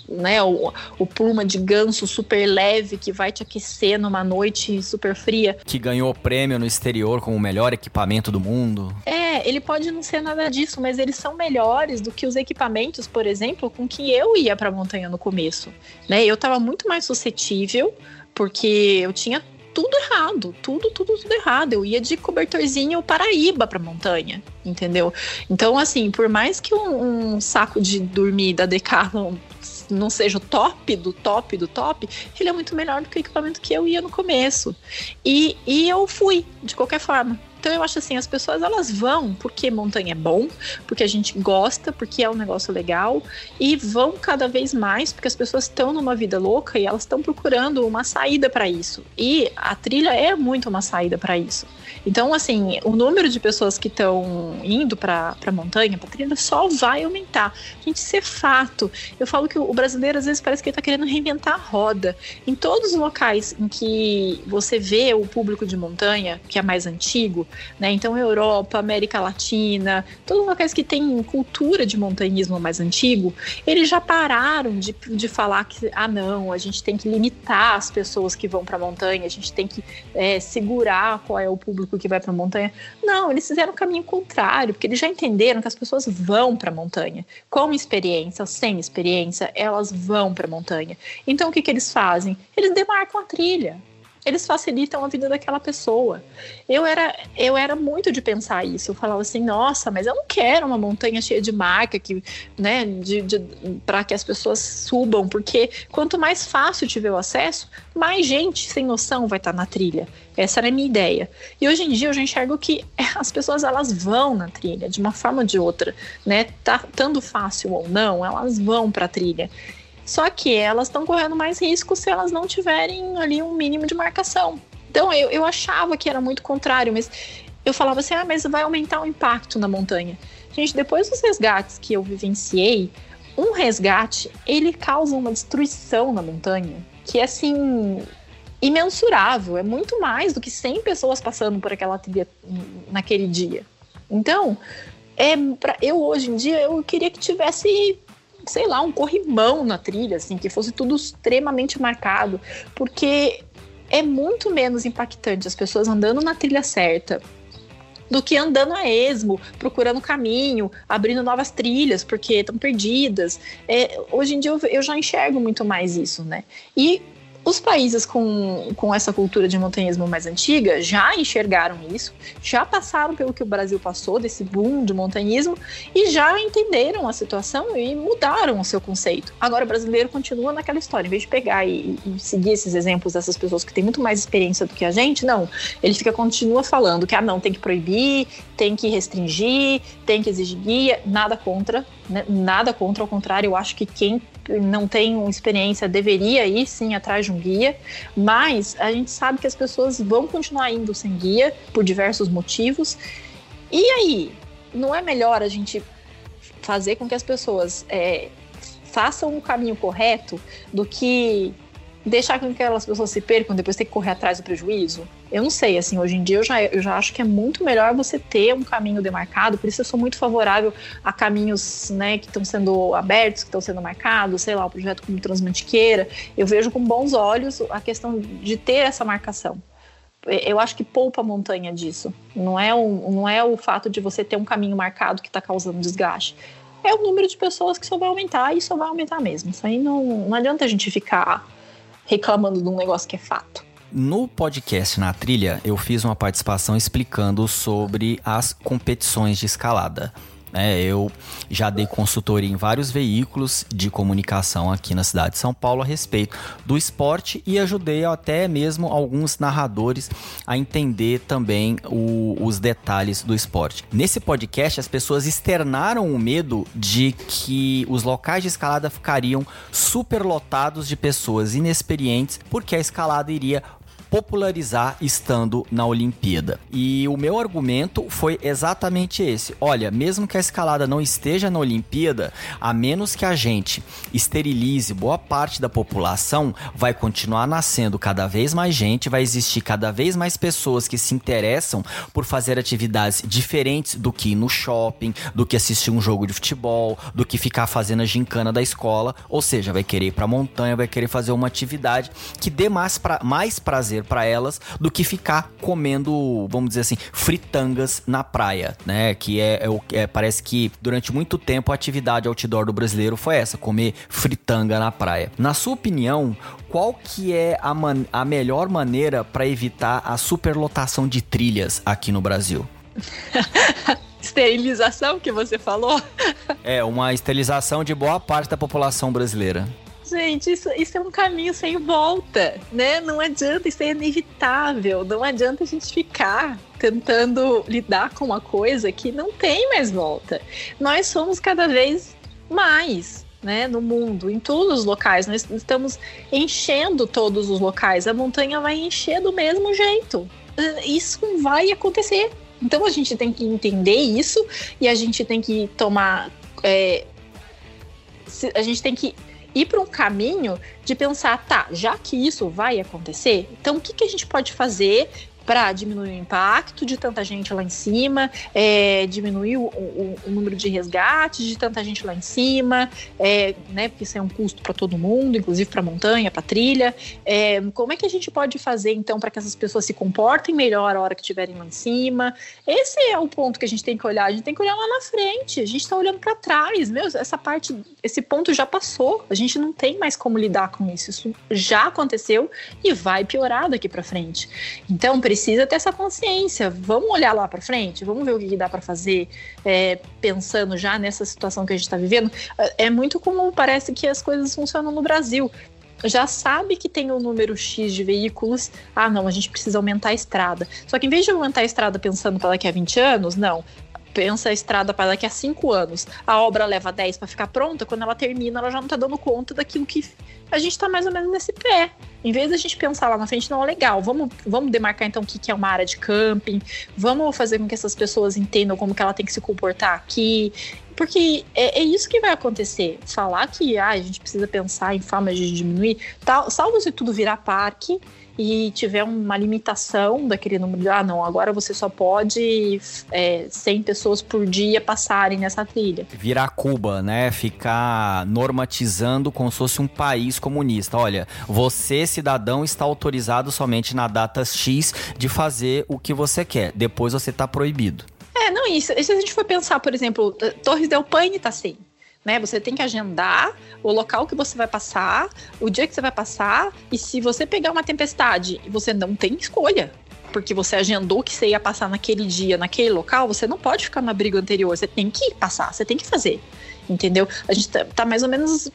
né, o, o pluma de ganso super leve que vai te aquecer numa noite super fria.
Que ganhou prêmio no exterior como o melhor equipamento do mundo.
É, ele pode não ser nada disso, mas eles são melhores do que os equipamentos, por exemplo, com que eu ia para a montanha no começo. Né? Eu estava muito mais suscetível, porque eu tinha tudo errado, tudo, tudo, tudo errado. Eu ia de cobertorzinho Paraíba pra montanha, entendeu? Então, assim, por mais que um, um saco de dormir da Decathlon não seja o top do top do top, ele é muito melhor do que o equipamento que eu ia no começo. E, e eu fui, de qualquer forma. Então eu acho assim, as pessoas elas vão porque montanha é bom, porque a gente gosta, porque é um negócio legal e vão cada vez mais porque as pessoas estão numa vida louca e elas estão procurando uma saída para isso. E a trilha é muito uma saída para isso. Então, assim, o número de pessoas que estão indo para montanha, para trilha, só vai aumentar. Gente, isso é fato. Eu falo que o brasileiro às vezes parece que ele está querendo reinventar a roda. Em todos os locais em que você vê o público de montanha, que é mais antigo, né? Então, Europa, América Latina, todos os locais que têm cultura de montanhismo mais antigo, eles já pararam de, de falar que, ah, não, a gente tem que limitar as pessoas que vão para a montanha, a gente tem que é, segurar qual é o público que vai para a montanha. Não, eles fizeram o caminho contrário, porque eles já entenderam que as pessoas vão para a montanha. Com experiência sem experiência, elas vão para a montanha. Então, o que, que eles fazem? Eles demarcam a trilha eles facilitam a vida daquela pessoa. Eu era, eu era muito de pensar isso. Eu falava assim, nossa, mas eu não quero uma montanha cheia de marca que, né, de, de para que as pessoas subam, porque quanto mais fácil tiver o acesso, mais gente sem noção vai estar na trilha. Essa era a minha ideia. E hoje em dia eu já enxergo que as pessoas elas vão na trilha de uma forma ou de outra, né? Tá tanto fácil ou não, elas vão para a trilha. Só que elas estão correndo mais risco se elas não tiverem ali um mínimo de marcação. Então eu, eu achava que era muito contrário, mas eu falava assim: ah, mas vai aumentar o impacto na montanha. Gente, depois dos resgates que eu vivenciei, um resgate ele causa uma destruição na montanha que é assim imensurável, é muito mais do que 100 pessoas passando por aquela trilha naquele dia. Então, é pra, eu hoje em dia eu queria que tivesse sei lá, um corrimão na trilha, assim, que fosse tudo extremamente marcado, porque é muito menos impactante as pessoas andando na trilha certa do que andando a esmo, procurando caminho, abrindo novas trilhas, porque estão perdidas. É, hoje em dia eu, eu, já enxergo muito mais isso, né? E os países com, com essa cultura de montanhismo mais antiga já enxergaram isso, já passaram pelo que o Brasil passou, desse boom de montanhismo, e já entenderam a situação e mudaram o seu conceito. Agora, o brasileiro continua naquela história, em vez de pegar e, e seguir esses exemplos dessas pessoas que têm muito mais experiência do que a gente, não. Ele fica, continua falando que, ah, não, tem que proibir, tem que restringir, tem que exigir guia, nada contra, né? nada contra, ao contrário, eu acho que quem não tem experiência deveria ir sim atrás de um guia, mas a gente sabe que as pessoas vão continuar indo sem guia por diversos motivos. E aí, não é melhor a gente fazer com que as pessoas é, façam o caminho correto do que deixar com que aquelas pessoas se percam depois ter que correr atrás do prejuízo? Eu não sei, assim, hoje em dia eu já, eu já acho que é muito melhor você ter um caminho demarcado, por isso eu sou muito favorável a caminhos, né, que estão sendo abertos, que estão sendo marcados, sei lá, o projeto como Transmantiqueira, eu vejo com bons olhos a questão de ter essa marcação. Eu acho que poupa a montanha disso. Não é, um, não é o fato de você ter um caminho marcado que está causando desgaste é o número de pessoas que só vai aumentar e só vai aumentar mesmo. Isso aí não, não adianta a gente ficar reclamando de um negócio que é fato.
No podcast Na Trilha, eu fiz uma participação explicando sobre as competições de escalada. É, eu já dei consultoria em vários veículos de comunicação aqui na cidade de São Paulo a respeito do esporte e ajudei até mesmo alguns narradores a entender também o, os detalhes do esporte. Nesse podcast, as pessoas externaram o medo de que os locais de escalada ficariam superlotados de pessoas inexperientes porque a escalada iria popularizar estando na Olimpíada. E o meu argumento foi exatamente esse. Olha, mesmo que a escalada não esteja na Olimpíada, a menos que a gente esterilize boa parte da população, vai continuar nascendo cada vez mais gente, vai existir cada vez mais pessoas que se interessam por fazer atividades diferentes do que ir no shopping, do que assistir um jogo de futebol, do que ficar fazendo a gincana da escola, ou seja, vai querer ir pra montanha, vai querer fazer uma atividade que dê mais, pra, mais prazer para elas do que ficar comendo, vamos dizer assim, fritangas na praia, né? Que é, é, é, parece que durante muito tempo a atividade outdoor do brasileiro foi essa, comer fritanga na praia. Na sua opinião, qual que é a, man a melhor maneira para evitar a superlotação de trilhas aqui no Brasil?
Esterilização que você falou?
é, uma esterilização de boa parte da população brasileira.
Gente, isso, isso é um caminho sem volta, né? Não adianta, isso é inevitável. Não adianta a gente ficar tentando lidar com uma coisa que não tem mais volta. Nós somos cada vez mais, né, no mundo, em todos os locais. Nós estamos enchendo todos os locais. A montanha vai encher do mesmo jeito. Isso vai acontecer. Então a gente tem que entender isso e a gente tem que tomar. É, a gente tem que ir para um caminho de pensar, tá, já que isso vai acontecer, então o que, que a gente pode fazer para diminuir o impacto de tanta gente lá em cima, é, diminuir o, o, o, número de resgates de tanta gente lá em cima, é, né, porque isso é um custo para todo mundo, inclusive para a montanha, para a trilha. É, como é que a gente pode fazer então para que essas pessoas se comportem melhor a hora que estiverem lá em cima? Esse é o ponto que a gente tem que olhar. A gente tem que olhar lá na frente. A gente está olhando para trás, meu. Essa parte, esse ponto já passou. A gente não tem mais como lidar com isso. Isso já aconteceu e vai piorar daqui para frente. Então precisa precisa ter essa consciência. Vamos olhar lá para frente, vamos ver o que, dá para fazer, é, pensando já nessa situação que a gente está vivendo. É, é muito como parece que as coisas funcionam no Brasil já sabe que tem um número X de veículos, ah, não, a gente precisa aumentar a estrada. Só que em vez de aumentar a estrada pensando para daqui a 20 anos, não. Pensa a estrada para daqui a 5 anos. A obra leva 10 para ficar pronta, quando ela termina, ela já não está dando conta daquilo que a gente está mais ou menos nesse pé. Em vez da gente pensar lá na frente, não, legal, vamos, vamos demarcar então o que, é uma área de camping, vamos fazer com que essas pessoas entendam como que ela tem que se comportar aqui. Porque é, é isso que vai acontecer. Falar que ah, a gente precisa pensar em formas de diminuir, tal, salvo se tudo virar parque e tiver uma limitação daquele número de, ah, não, agora você só pode é, 100 pessoas por dia passarem nessa trilha.
Virar Cuba, né? Ficar normatizando como se fosse um país comunista. Olha, você, cidadão, está autorizado somente na data X de fazer o que você quer. Depois você está proibido.
É, não, isso. Se a gente for pensar, por exemplo, Torres del Paine tá assim né? Você tem que agendar o local que você vai passar, o dia que você vai passar, e se você pegar uma tempestade, você não tem escolha. Porque você agendou que você ia passar naquele dia, naquele local, você não pode ficar no abrigo anterior, você tem que passar, você tem que fazer entendeu? A gente tá, tá, mais ou menos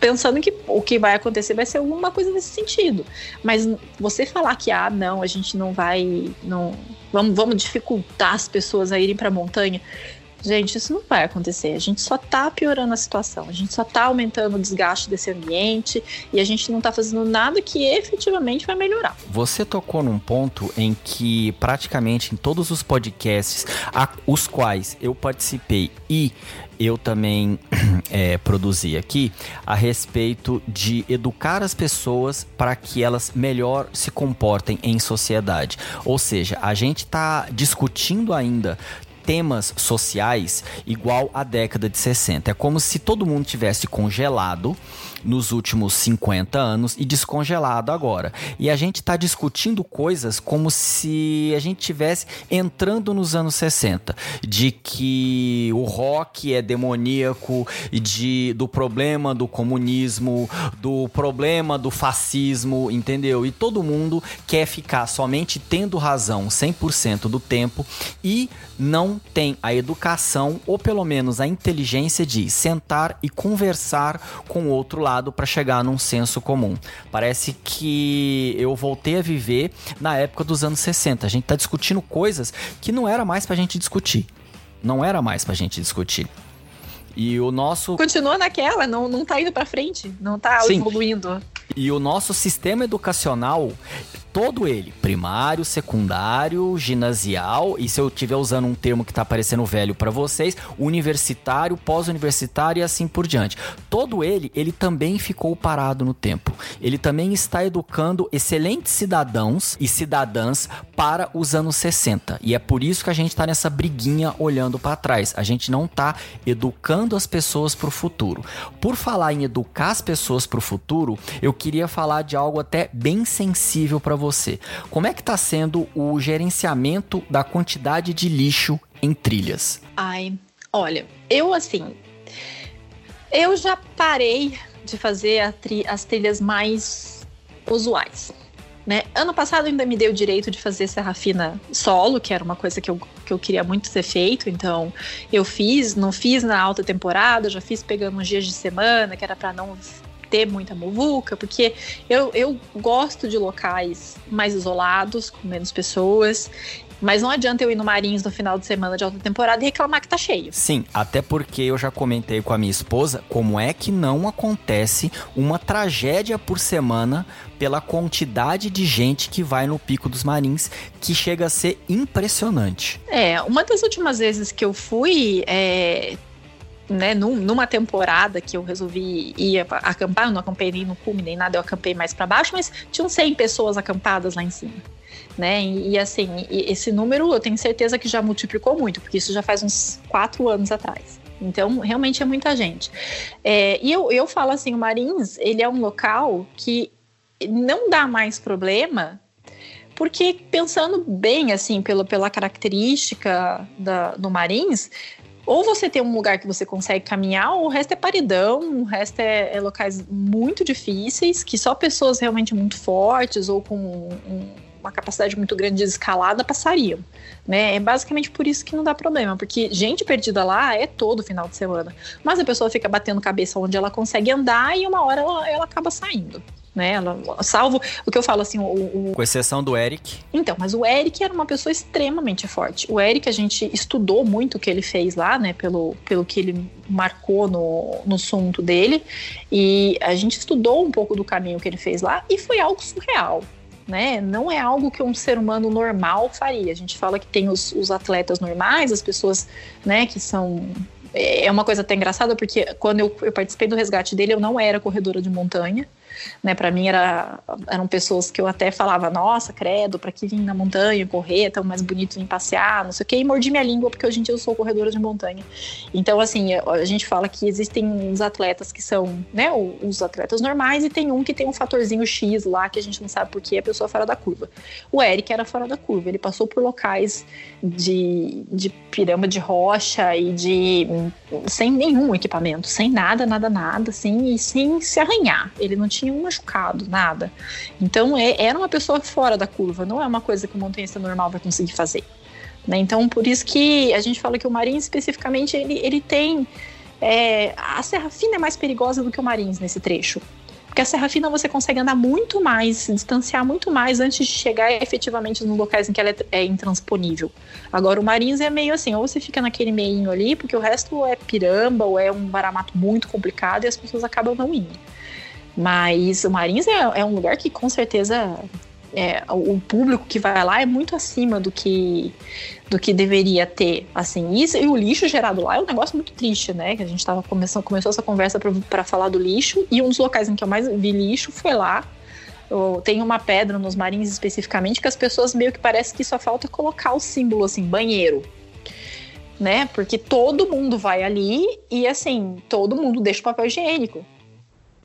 pensando que o que vai acontecer vai ser alguma coisa nesse sentido. Mas você falar que, ah, não, a gente não vai, não, vamos, vamos dificultar as pessoas a irem para a montanha. Gente, isso não vai acontecer. A gente só tá piorando a situação. A gente só tá aumentando o desgaste desse ambiente e a gente não tá fazendo nada que efetivamente vai melhorar.
Você tocou num ponto em que praticamente em todos os podcasts a, os quais eu participei e eu também é, produzi aqui a respeito de educar as pessoas para que elas melhor se comportem em sociedade. Ou seja, a gente está discutindo ainda temas sociais igual à década de 60. É como se todo mundo tivesse congelado nos últimos 50 anos e descongelado agora. E a gente está discutindo coisas como se a gente tivesse entrando nos anos 60, de que o rock é demoníaco, de do problema do comunismo, do problema do fascismo, entendeu? E todo mundo quer ficar somente tendo razão 100% do tempo e não tem a educação ou pelo menos a inteligência de sentar e conversar com o outro lado para chegar num senso comum. Parece que eu voltei a viver na época dos anos 60. A gente tá discutindo coisas que não era mais pra gente discutir. Não era mais pra gente discutir. E o nosso.
Continua naquela, não, não tá indo pra frente, não tá Sim. evoluindo.
E o nosso sistema educacional todo ele, primário, secundário, ginasial, e se eu estiver usando um termo que está parecendo velho para vocês, universitário, pós-universitário e assim por diante. Todo ele, ele também ficou parado no tempo. Ele também está educando excelentes cidadãos e cidadãs para os anos 60. E é por isso que a gente está nessa briguinha olhando para trás. A gente não está educando as pessoas para o futuro. Por falar em educar as pessoas para o futuro, eu queria falar de algo até bem sensível para você. Como é que está sendo o gerenciamento da quantidade de lixo em trilhas?
Ai, olha, eu assim, eu já parei de fazer tri as trilhas mais usuais. Né? Ano passado ainda me deu o direito de fazer serra fina solo, que era uma coisa que eu, que eu queria muito ter feito, então eu fiz, não fiz na alta temporada, já fiz pegando uns dias de semana, que era para não ter muita muvuca, porque eu, eu gosto de locais mais isolados, com menos pessoas. Mas não adianta eu ir no Marins no final de semana de alta temporada e reclamar que tá cheio.
Sim, até porque eu já comentei com a minha esposa como é que não acontece uma tragédia por semana pela quantidade de gente que vai no Pico dos Marins, que chega a ser impressionante.
É, uma das últimas vezes que eu fui, é, né, num, numa temporada que eu resolvi ir acampar, eu não acampei nem no cume nem nada, eu acampei mais para baixo, mas tinham 100 pessoas acampadas lá em cima né? E, e assim, e esse número eu tenho certeza que já multiplicou muito, porque isso já faz uns quatro anos atrás. Então, realmente é muita gente. É, e eu, eu falo assim, o Marins, ele é um local que não dá mais problema, porque pensando bem, assim, pelo, pela característica da, do Marins, ou você tem um lugar que você consegue caminhar, ou o resto é paridão, o resto é, é locais muito difíceis, que só pessoas realmente muito fortes ou com um, uma capacidade muito grande de escalada passariam, né? É basicamente por isso que não dá problema, porque gente perdida lá é todo final de semana, mas a pessoa fica batendo cabeça onde ela consegue andar e uma hora ela, ela acaba saindo. Né, ela, salvo o que eu falo assim, o, o,
com exceção do Eric.
Então, mas o Eric era uma pessoa extremamente forte. O Eric a gente estudou muito o que ele fez lá, né, pelo, pelo que ele marcou no, no assunto dele, e a gente estudou um pouco do caminho que ele fez lá e foi algo surreal né? Não é algo que um ser humano normal faria. A gente fala que tem os, os atletas normais, as pessoas, né, que são é uma coisa até engraçada porque quando eu, eu, participei do resgate dele eu não era corredora de montanha né? Para mim era, eram pessoas que eu até falava, nossa, credo, para que vir na montanha correr, é tão mais bonito vir passear, não sei o que, e mordi minha língua porque hoje em dia eu sou corredora de montanha. Então, assim, a gente fala que existem uns atletas que são, né, os atletas normais e tem um que tem um fatorzinho X lá que a gente não sabe por que a pessoa é fora da curva. O Eric era fora da curva, ele passou por locais de, de pirâmide de rocha e de sem nenhum equipamento, sem nada, nada, nada, assim, e sem se arranhar. Ele não tinha um machucado, nada. Então é, era uma pessoa fora da curva, não é uma coisa que o montanhista normal vai conseguir fazer. Né? Então por isso que a gente fala que o Marins especificamente ele, ele tem é, a Serra Fina é mais perigosa do que o Marins nesse trecho. Porque a Serra Fina você consegue andar muito mais, se distanciar muito mais antes de chegar efetivamente nos locais em que ela é, é intransponível. Agora, o Marins é meio assim, ou você fica naquele meio ali, porque o resto é piramba, ou é um baramato muito complicado e as pessoas acabam não indo. Mas o Marins é, é um lugar que com certeza é, o público que vai lá é muito acima do que do que deveria ter, assim, isso e o lixo gerado lá é um negócio muito triste, né, que a gente tava começando, começou essa conversa para falar do lixo, e um dos locais em que eu mais vi lixo foi lá, tem uma pedra nos marins especificamente que as pessoas meio que parece que só falta colocar o símbolo, assim, banheiro, né, porque todo mundo vai ali e, assim, todo mundo deixa o papel higiênico,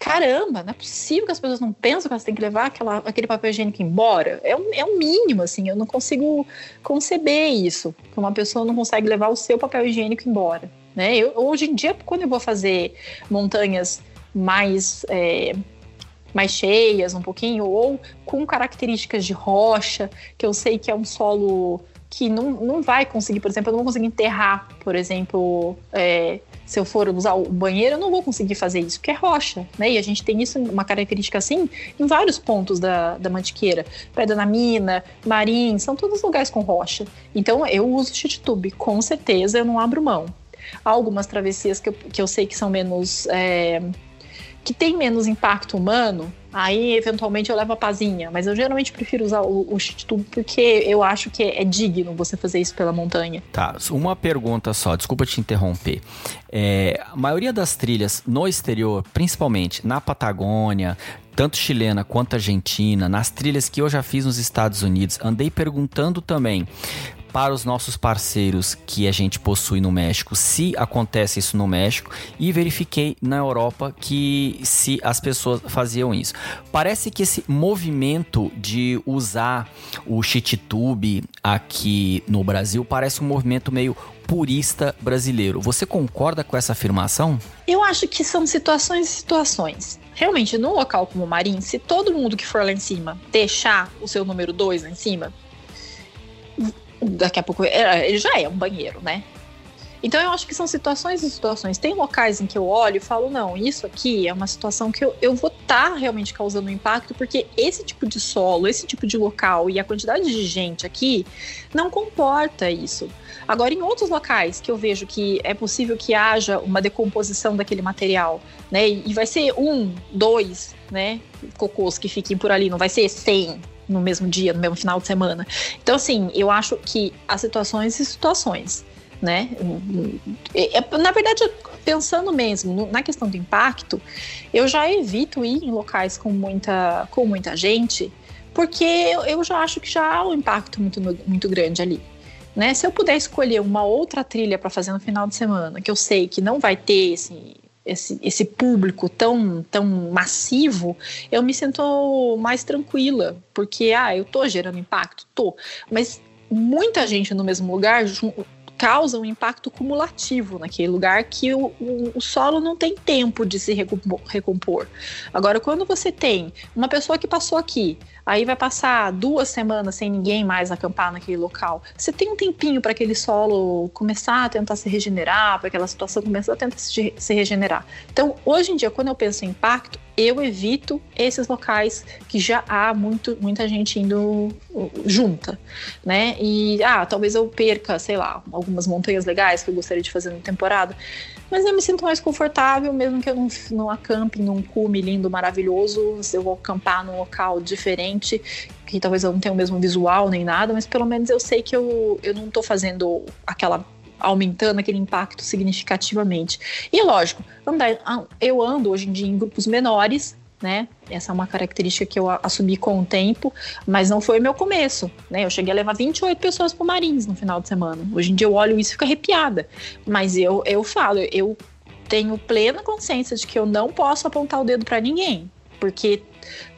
caramba, não é possível que as pessoas não pensam que elas têm que levar aquela, aquele papel higiênico embora. É um, é um mínimo, assim, eu não consigo conceber isso, que uma pessoa não consegue levar o seu papel higiênico embora. Né? Eu, hoje em dia, quando eu vou fazer montanhas mais, é, mais cheias, um pouquinho, ou com características de rocha, que eu sei que é um solo que não, não vai conseguir, por exemplo, eu não vou conseguir enterrar, por exemplo, é, se eu for usar o banheiro, eu não vou conseguir fazer isso, porque é rocha, né? E a gente tem isso, uma característica assim, em vários pontos da, da Mantiqueira. Pedra na Mina, Marim, são todos lugares com rocha. Então eu uso shit tube, com certeza eu não abro mão. Há algumas travessias que eu, que eu sei que são menos. É, que tem menos impacto humano, Aí, eventualmente, eu levo a pazinha. Mas eu geralmente prefiro usar o, o tubo porque eu acho que é digno você fazer isso pela montanha.
Tá, uma pergunta só, desculpa te interromper. É, a maioria das trilhas no exterior, principalmente na Patagônia, tanto chilena quanto argentina, nas trilhas que eu já fiz nos Estados Unidos, andei perguntando também para os nossos parceiros que a gente possui no México, se acontece isso no México, e verifiquei na Europa que se as pessoas faziam isso. Parece que esse movimento de usar o tube aqui no Brasil parece um movimento meio purista brasileiro. Você concorda com essa afirmação?
Eu acho que são situações e situações. Realmente, no local como o Marim, se todo mundo que for lá em cima deixar o seu número 2 lá em cima, daqui a pouco é, ele já é um banheiro, né? Então eu acho que são situações e situações. Tem locais em que eu olho e falo, não, isso aqui é uma situação que eu, eu vou estar tá realmente causando um impacto, porque esse tipo de solo, esse tipo de local e a quantidade de gente aqui não comporta isso. Agora, em outros locais que eu vejo que é possível que haja uma decomposição daquele material, né? E vai ser um, dois, né? Cocôs que fiquem por ali, não vai ser cem, no mesmo dia, no mesmo final de semana. Então, assim, eu acho que há situações e situações, né? É, é, na verdade, pensando mesmo na questão do impacto, eu já evito ir em locais com muita, com muita gente, porque eu já acho que já há um impacto muito, muito grande ali. Né? Se eu puder escolher uma outra trilha para fazer no final de semana, que eu sei que não vai ter esse, esse, esse público tão, tão massivo, eu me sinto mais tranquila, porque, ah, eu tô gerando impacto? Tô, mas muita gente no mesmo lugar causa um impacto cumulativo naquele lugar que o, o, o, solo não tem tempo de se recompor. Agora, quando você tem uma pessoa que passou aqui, aí vai passar duas semanas sem ninguém mais acampar naquele local. Você tem um tempinho para aquele solo começar a tentar se regenerar, para aquela situação começar a tentar se, regenerar. Então, hoje em dia, quando eu penso em impacto, eu evito esses locais que já há muito, muita gente indo uh, junta, né? E, ah, talvez eu perca, sei lá, algumas montanhas legais que eu gostaria de fazer na temporada, mas eu me sinto mais confortável, mesmo que eu não, não acampe num cume lindo, maravilhoso, se eu vou acampar num local diferente, que talvez eu não tenha o mesmo visual nem nada, mas pelo menos eu sei que eu, eu não estou fazendo aquela aumentando aquele impacto significativamente. E lógico, andar, eu ando hoje em dia em grupos menores, né? Essa é uma característica que eu assumi com o tempo, mas não foi o meu começo, né? Eu cheguei a levar 28 pessoas para Marins no final de semana. Hoje em dia eu olho isso e fico arrepiada. Mas eu, eu falo, eu tenho plena consciência de que eu não posso apontar o dedo para ninguém, porque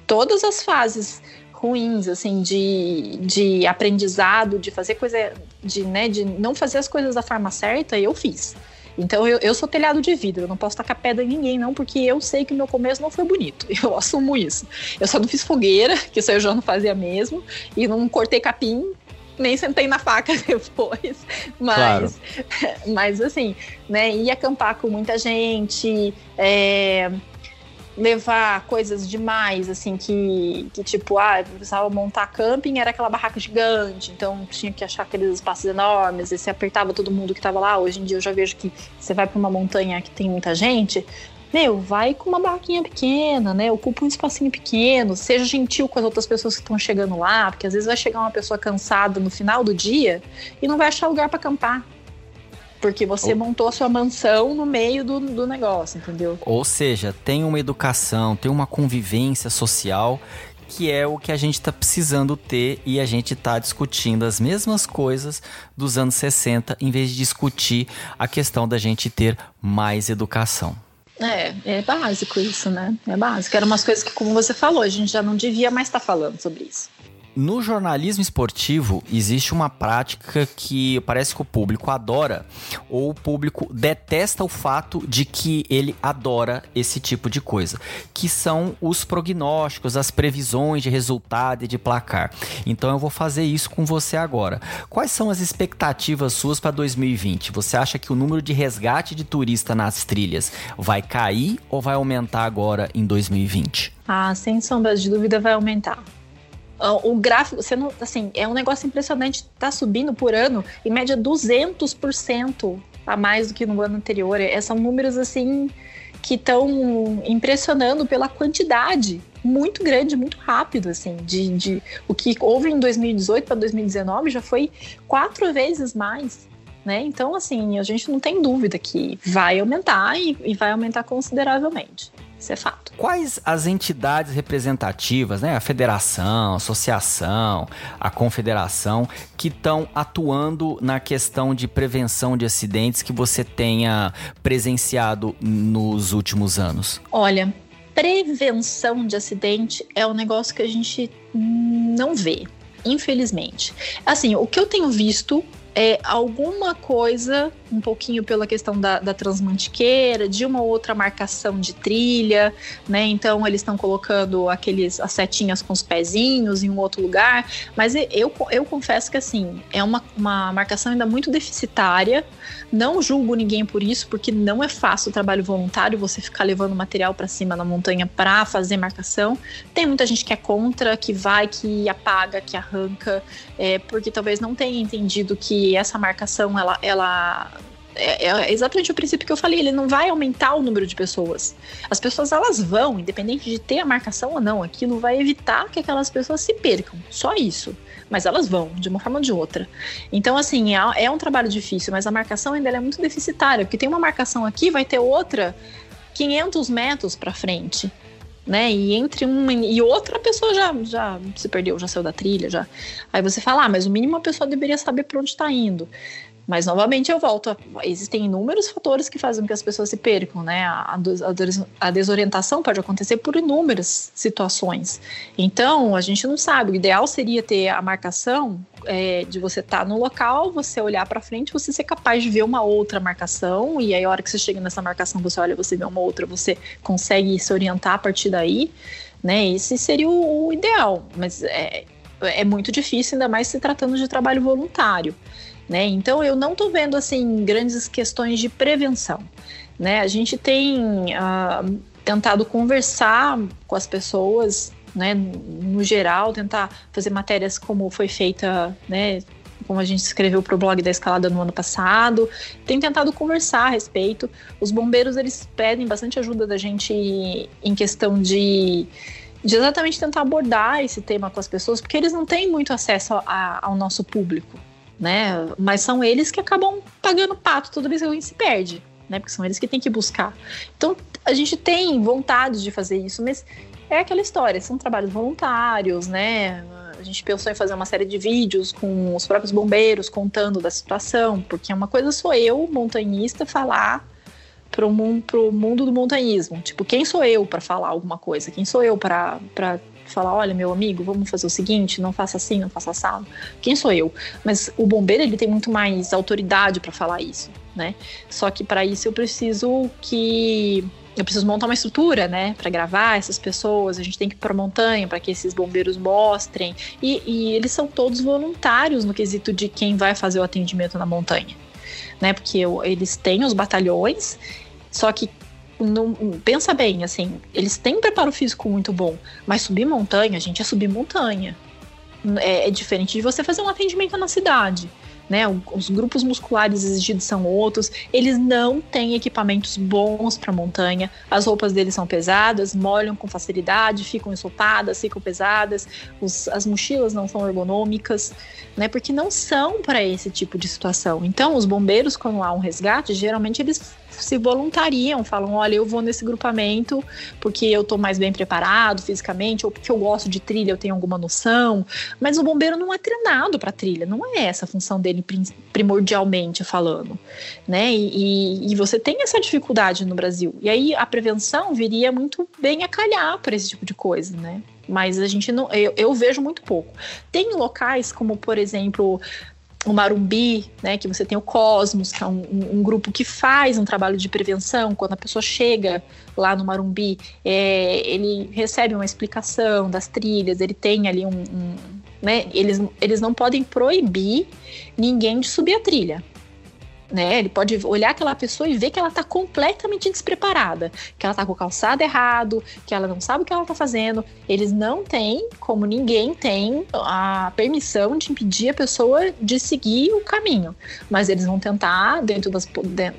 todas as fases ruins, assim, de, de aprendizado, de fazer coisa, de, né, de não fazer as coisas da forma certa, eu fiz. Então eu, eu sou telhado de vidro, eu não posso tacar pedra em ninguém, não, porque eu sei que meu começo não foi bonito. Eu assumo isso. Eu só não fiz fogueira, que isso eu já não fazia mesmo, e não cortei capim, nem sentei na faca depois. Mas, claro. mas assim, né, ia acampar com muita gente. É, levar coisas demais, assim, que, que tipo, ah, precisava montar camping, era aquela barraca gigante, então tinha que achar aqueles espaços enormes, e você apertava todo mundo que tava lá. Hoje em dia eu já vejo que você vai para uma montanha que tem muita gente, meu, vai com uma barraquinha pequena, né? Ocupa um espacinho pequeno, seja gentil com as outras pessoas que estão chegando lá, porque às vezes vai chegar uma pessoa cansada no final do dia e não vai achar lugar para acampar. Porque você Ou... montou a sua mansão no meio do, do negócio, entendeu?
Ou seja, tem uma educação, tem uma convivência social que é o que a gente está precisando ter e a gente está discutindo as mesmas coisas dos anos 60 em vez de discutir a questão da gente ter mais educação.
É, é básico isso, né? É básico. Eram umas coisas que, como você falou, a gente já não devia mais estar tá falando sobre isso.
No jornalismo esportivo, existe uma prática que parece que o público adora ou o público detesta o fato de que ele adora esse tipo de coisa, que são os prognósticos, as previsões de resultado e de placar. Então eu vou fazer isso com você agora. Quais são as expectativas suas para 2020? Você acha que o número de resgate de turista nas trilhas vai cair ou vai aumentar agora em 2020?
Ah, sem sombras de dúvida vai aumentar. Ah, o gráfico, você não, assim, é um negócio impressionante, tá subindo por ano, em média 200% a mais do que no ano anterior. É, são números assim que estão impressionando pela quantidade muito grande, muito rápido, assim, de, de o que houve em 2018 para 2019 já foi quatro vezes mais. Né? Então, assim, a gente não tem dúvida que vai aumentar e, e vai aumentar consideravelmente. Isso é fato.
Quais as entidades representativas, né, a federação, a associação, a confederação, que estão atuando na questão de prevenção de acidentes que você tenha presenciado nos últimos anos?
Olha, prevenção de acidente é um negócio que a gente não vê, infelizmente. Assim, o que eu tenho visto é alguma coisa, um pouquinho pela questão da, da transmantiqueira, de uma outra marcação de trilha, né? Então eles estão colocando aqueles as setinhas com os pezinhos em um outro lugar, mas eu, eu confesso que assim, é uma, uma marcação ainda muito deficitária. Não julgo ninguém por isso, porque não é fácil o trabalho voluntário você ficar levando material para cima na montanha para fazer marcação. Tem muita gente que é contra, que vai, que apaga, que arranca, é, porque talvez não tenha entendido que essa marcação ela, ela é, é, exatamente o princípio que eu falei, ele não vai aumentar o número de pessoas. As pessoas elas vão, independente de ter a marcação ou não, aquilo vai evitar que aquelas pessoas se percam. Só isso. Mas elas vão, de uma forma ou de outra. Então, assim, é, é um trabalho difícil, mas a marcação ainda é muito deficitária, porque tem uma marcação aqui, vai ter outra 500 metros para frente. Né? E entre uma e outra a pessoa já, já se perdeu, já saiu da trilha, já. Aí você fala, ah, mas o mínimo a pessoa deveria saber para onde está indo. Mas novamente eu volto. existem inúmeros fatores que fazem com que as pessoas se percam, né? A, a, a, desorientação pode acontecer por inúmeras situações. Então a gente não sabe. O ideal seria ter a marcação é, de você estar tá no local, você olhar para frente, você ser capaz de ver uma outra marcação e aí a hora que você chega nessa marcação, você olha, você vê uma outra, você consegue se orientar a partir daí, né? Esse seria o, o ideal. Mas é, é muito difícil, ainda mais se tratando de trabalho voluntário. Né? Então eu não estou vendo assim grandes questões de prevenção. Né? A gente tem uh, tentado conversar com as pessoas, né? no geral, tentar fazer matérias como foi feita, né? como a gente escreveu para o blog da escalada no ano passado, tem tentado conversar a respeito. Os bombeiros eles pedem bastante ajuda da gente em questão de, de exatamente tentar abordar esse tema com as pessoas, porque eles não têm muito acesso a, ao nosso público né? Mas são eles que acabam pagando pato toda vez que alguém se perde, né? Porque são eles que têm que buscar. Então a gente tem vontade de fazer isso, mas é aquela história, são trabalhos voluntários, né? A gente pensou em fazer uma série de vídeos com os próprios bombeiros contando da situação, porque uma coisa sou eu, montanhista, falar pro mundo, pro mundo do montanhismo. Tipo, quem sou eu para falar alguma coisa? Quem sou eu para falar, olha, meu amigo, vamos fazer o seguinte, não faça assim, não faça assado. Quem sou eu? Mas o bombeiro, ele tem muito mais autoridade para falar isso, né? Só que para isso eu preciso que eu preciso montar uma estrutura, né, para gravar essas pessoas. A gente tem que ir para montanha para que esses bombeiros mostrem. E, e, eles são todos voluntários no quesito de quem vai fazer o atendimento na montanha, né? Porque eu, eles têm os batalhões, só que não, pensa bem, assim, eles têm preparo físico muito bom, mas subir montanha, a gente, é subir montanha. É, é diferente de você fazer um atendimento na cidade né? Os grupos musculares exigidos são outros. Eles não têm equipamentos bons para montanha. As roupas deles são pesadas, molham com facilidade, ficam ensopadas, ficam pesadas. Os, as mochilas não são ergonômicas, né? Porque não são para esse tipo de situação. Então, os bombeiros, quando há um resgate, geralmente eles se voluntariam, falam: olha, eu vou nesse grupamento porque eu estou mais bem preparado fisicamente, ou porque eu gosto de trilha, eu tenho alguma noção. Mas o bombeiro não é treinado para trilha, não é essa a função dele primordialmente falando, né? E, e, você tem essa dificuldade no Brasil. E aí a prevenção viria muito bem a calhar para esse tipo de coisa, né? Mas a gente não, eu, eu vejo muito pouco. Tem locais como, por exemplo, o Marumbi, né, que você tem o Cosmos, que é um, um, grupo que faz um trabalho de prevenção. Quando a pessoa chega lá no Marumbi, é, ele recebe uma explicação das trilhas, ele tem ali um, um né, eles, eles não podem proibir ninguém de subir a trilha. Né? Ele pode olhar aquela pessoa e ver que ela está completamente despreparada, que ela está com o calçado errado, que ela não sabe o que ela está fazendo. Eles não têm, como ninguém tem, a permissão de impedir a pessoa de seguir o caminho, mas eles vão tentar, dentro, das,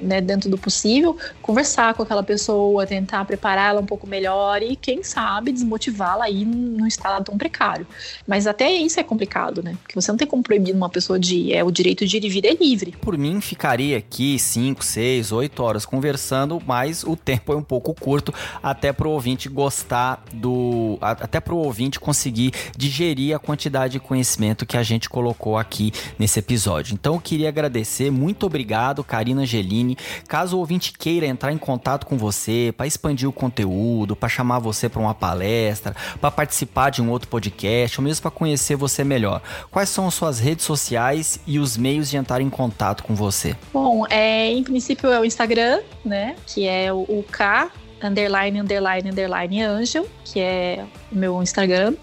né, dentro do possível, conversar com aquela pessoa, tentar prepará-la um pouco melhor e, quem sabe, desmotivá-la aí num estado tão precário. Mas até isso é complicado, né? Porque você não tem como proibir uma pessoa de é o direito de ir e vir é livre.
Por mim, ficaria ficaria aqui 5, 6, 8 horas conversando, mas o tempo é um pouco curto até para o ouvinte gostar do. até para o ouvinte conseguir digerir a quantidade de conhecimento que a gente colocou aqui nesse episódio. Então eu queria agradecer, muito obrigado, Karina Angelini. Caso o ouvinte queira entrar em contato com você para expandir o conteúdo, para chamar você para uma palestra, para participar de um outro podcast, ou mesmo para conhecer você melhor, quais são as suas redes sociais e os meios de entrar em contato com você?
Bom, é, em princípio é o Instagram, né? Que é o, K underline, underline, underline Angel, que é o meu Instagram.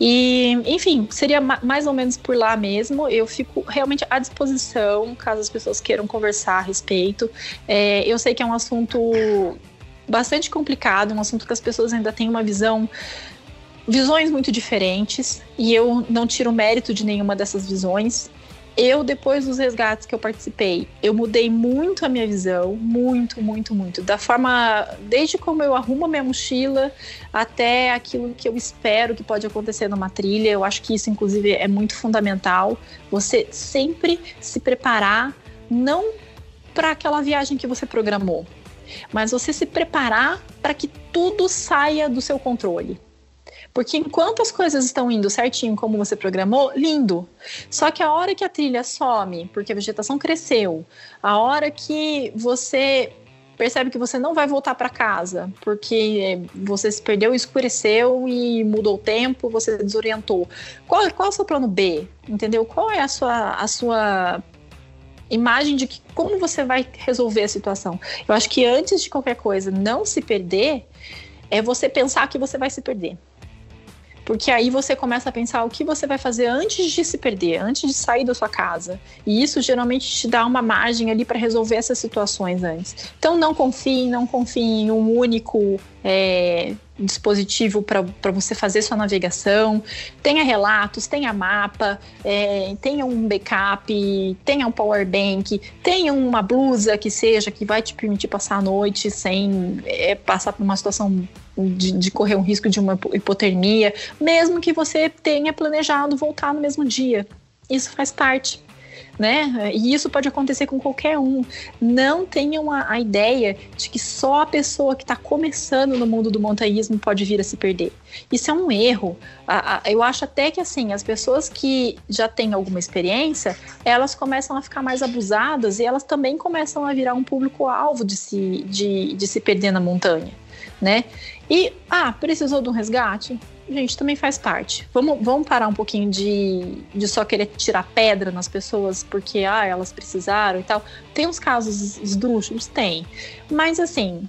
E, enfim, seria mais ou menos por lá mesmo. Eu fico realmente à disposição, caso as pessoas queiram conversar a respeito. É, eu sei que é um assunto bastante complicado, um assunto que as pessoas ainda têm uma visão visões muito diferentes e eu não tiro mérito de nenhuma dessas visões eu, depois dos resgates que eu participei, eu mudei muito a minha visão, muito, muito, muito. Da forma, desde como eu arrumo a minha mochila até aquilo que eu espero que pode acontecer numa trilha. Eu acho que isso, inclusive, é muito fundamental. Você sempre se preparar, não para aquela viagem que você programou, mas você se preparar para que tudo saia do seu controle. Porque enquanto as coisas estão indo certinho como você programou, lindo. Só que a hora que a trilha some, porque a vegetação cresceu, a hora que você percebe que você não vai voltar para casa, porque você se perdeu, escureceu e mudou o tempo, você desorientou. Qual, qual é o seu plano B? Entendeu? Qual é a sua, a sua imagem de que como você vai resolver a situação? Eu acho que antes de qualquer coisa, não se perder é você pensar que você vai se perder. Porque aí você começa a pensar o que você vai fazer antes de se perder, antes de sair da sua casa. E isso geralmente te dá uma margem ali para resolver essas situações antes. Então não confie, não confie em um único é, dispositivo para você fazer sua navegação. Tenha relatos, tenha mapa, é, tenha um backup, tenha um power bank, tenha uma blusa que seja que vai te permitir passar a noite sem é, passar por uma situação de, de, correr um risco de uma hipotermia, mesmo que você tenha planejado voltar no mesmo dia. Isso faz parte né? E isso pode acontecer com qualquer um. Não tenham a, a ideia de que só a pessoa que está começando no mundo do montanhismo pode vir a se perder. Isso é um erro. A, a, eu acho até que assim as pessoas que já têm alguma experiência, elas começam a ficar mais abusadas e elas também começam a virar um público alvo de se, de, de se perder na montanha, né? E ah, precisou de um resgate? Gente, também faz parte. Vamos, vamos parar um pouquinho de, de só querer tirar pedra nas pessoas porque ah, elas precisaram e tal. Tem uns casos esdrúxulos? Tem. Mas assim,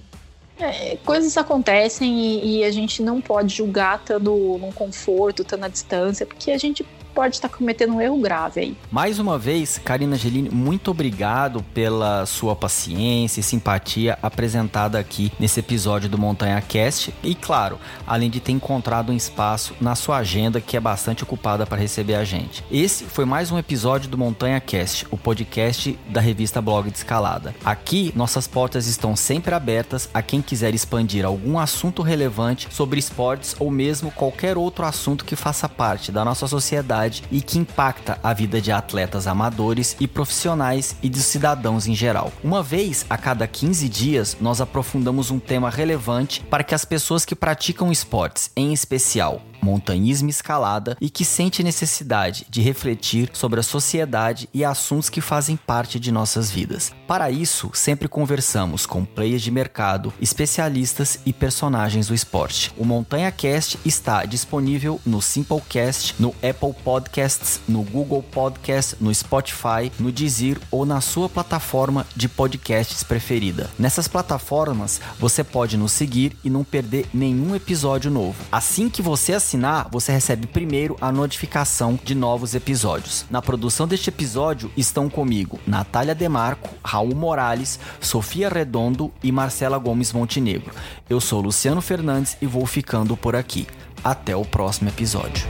é, coisas acontecem e, e, a gente não pode julgar estando num conforto, estando à distância, porque a gente pode estar cometendo um erro grave aí.
Mais uma vez, Karina Angelini, muito obrigado pela sua paciência e simpatia apresentada aqui nesse episódio do Montanha Cast. E claro, além de ter encontrado um espaço na sua agenda que é bastante ocupada para receber a gente. Esse foi mais um episódio do Montanha Cast, o podcast da revista Blog de Escalada. Aqui, nossas portas estão sempre abertas a quem quiser expandir algum assunto relevante sobre esportes ou mesmo qualquer outro assunto que faça parte da nossa sociedade sociedade e que impacta a vida de atletas amadores e profissionais e de cidadãos em geral. Uma vez a cada 15 dias, nós aprofundamos um tema relevante para que as pessoas que praticam esportes, em especial montanhismo e escalada e que sente necessidade de refletir sobre a sociedade e assuntos que fazem parte de nossas vidas. Para isso, sempre conversamos com players de mercado, especialistas e personagens do esporte. O Montanha Cast está disponível no Simplecast, no Apple Podcasts, no Google Podcast, no Spotify, no Deezer ou na sua plataforma de podcasts preferida. Nessas plataformas, você pode nos seguir e não perder nenhum episódio novo. Assim que você assinar assinar, você recebe primeiro a notificação de novos episódios. Na produção deste episódio estão comigo Natália Demarco, Raul Morales, Sofia Redondo e Marcela Gomes Montenegro. Eu sou Luciano Fernandes e vou ficando por aqui. Até o próximo episódio.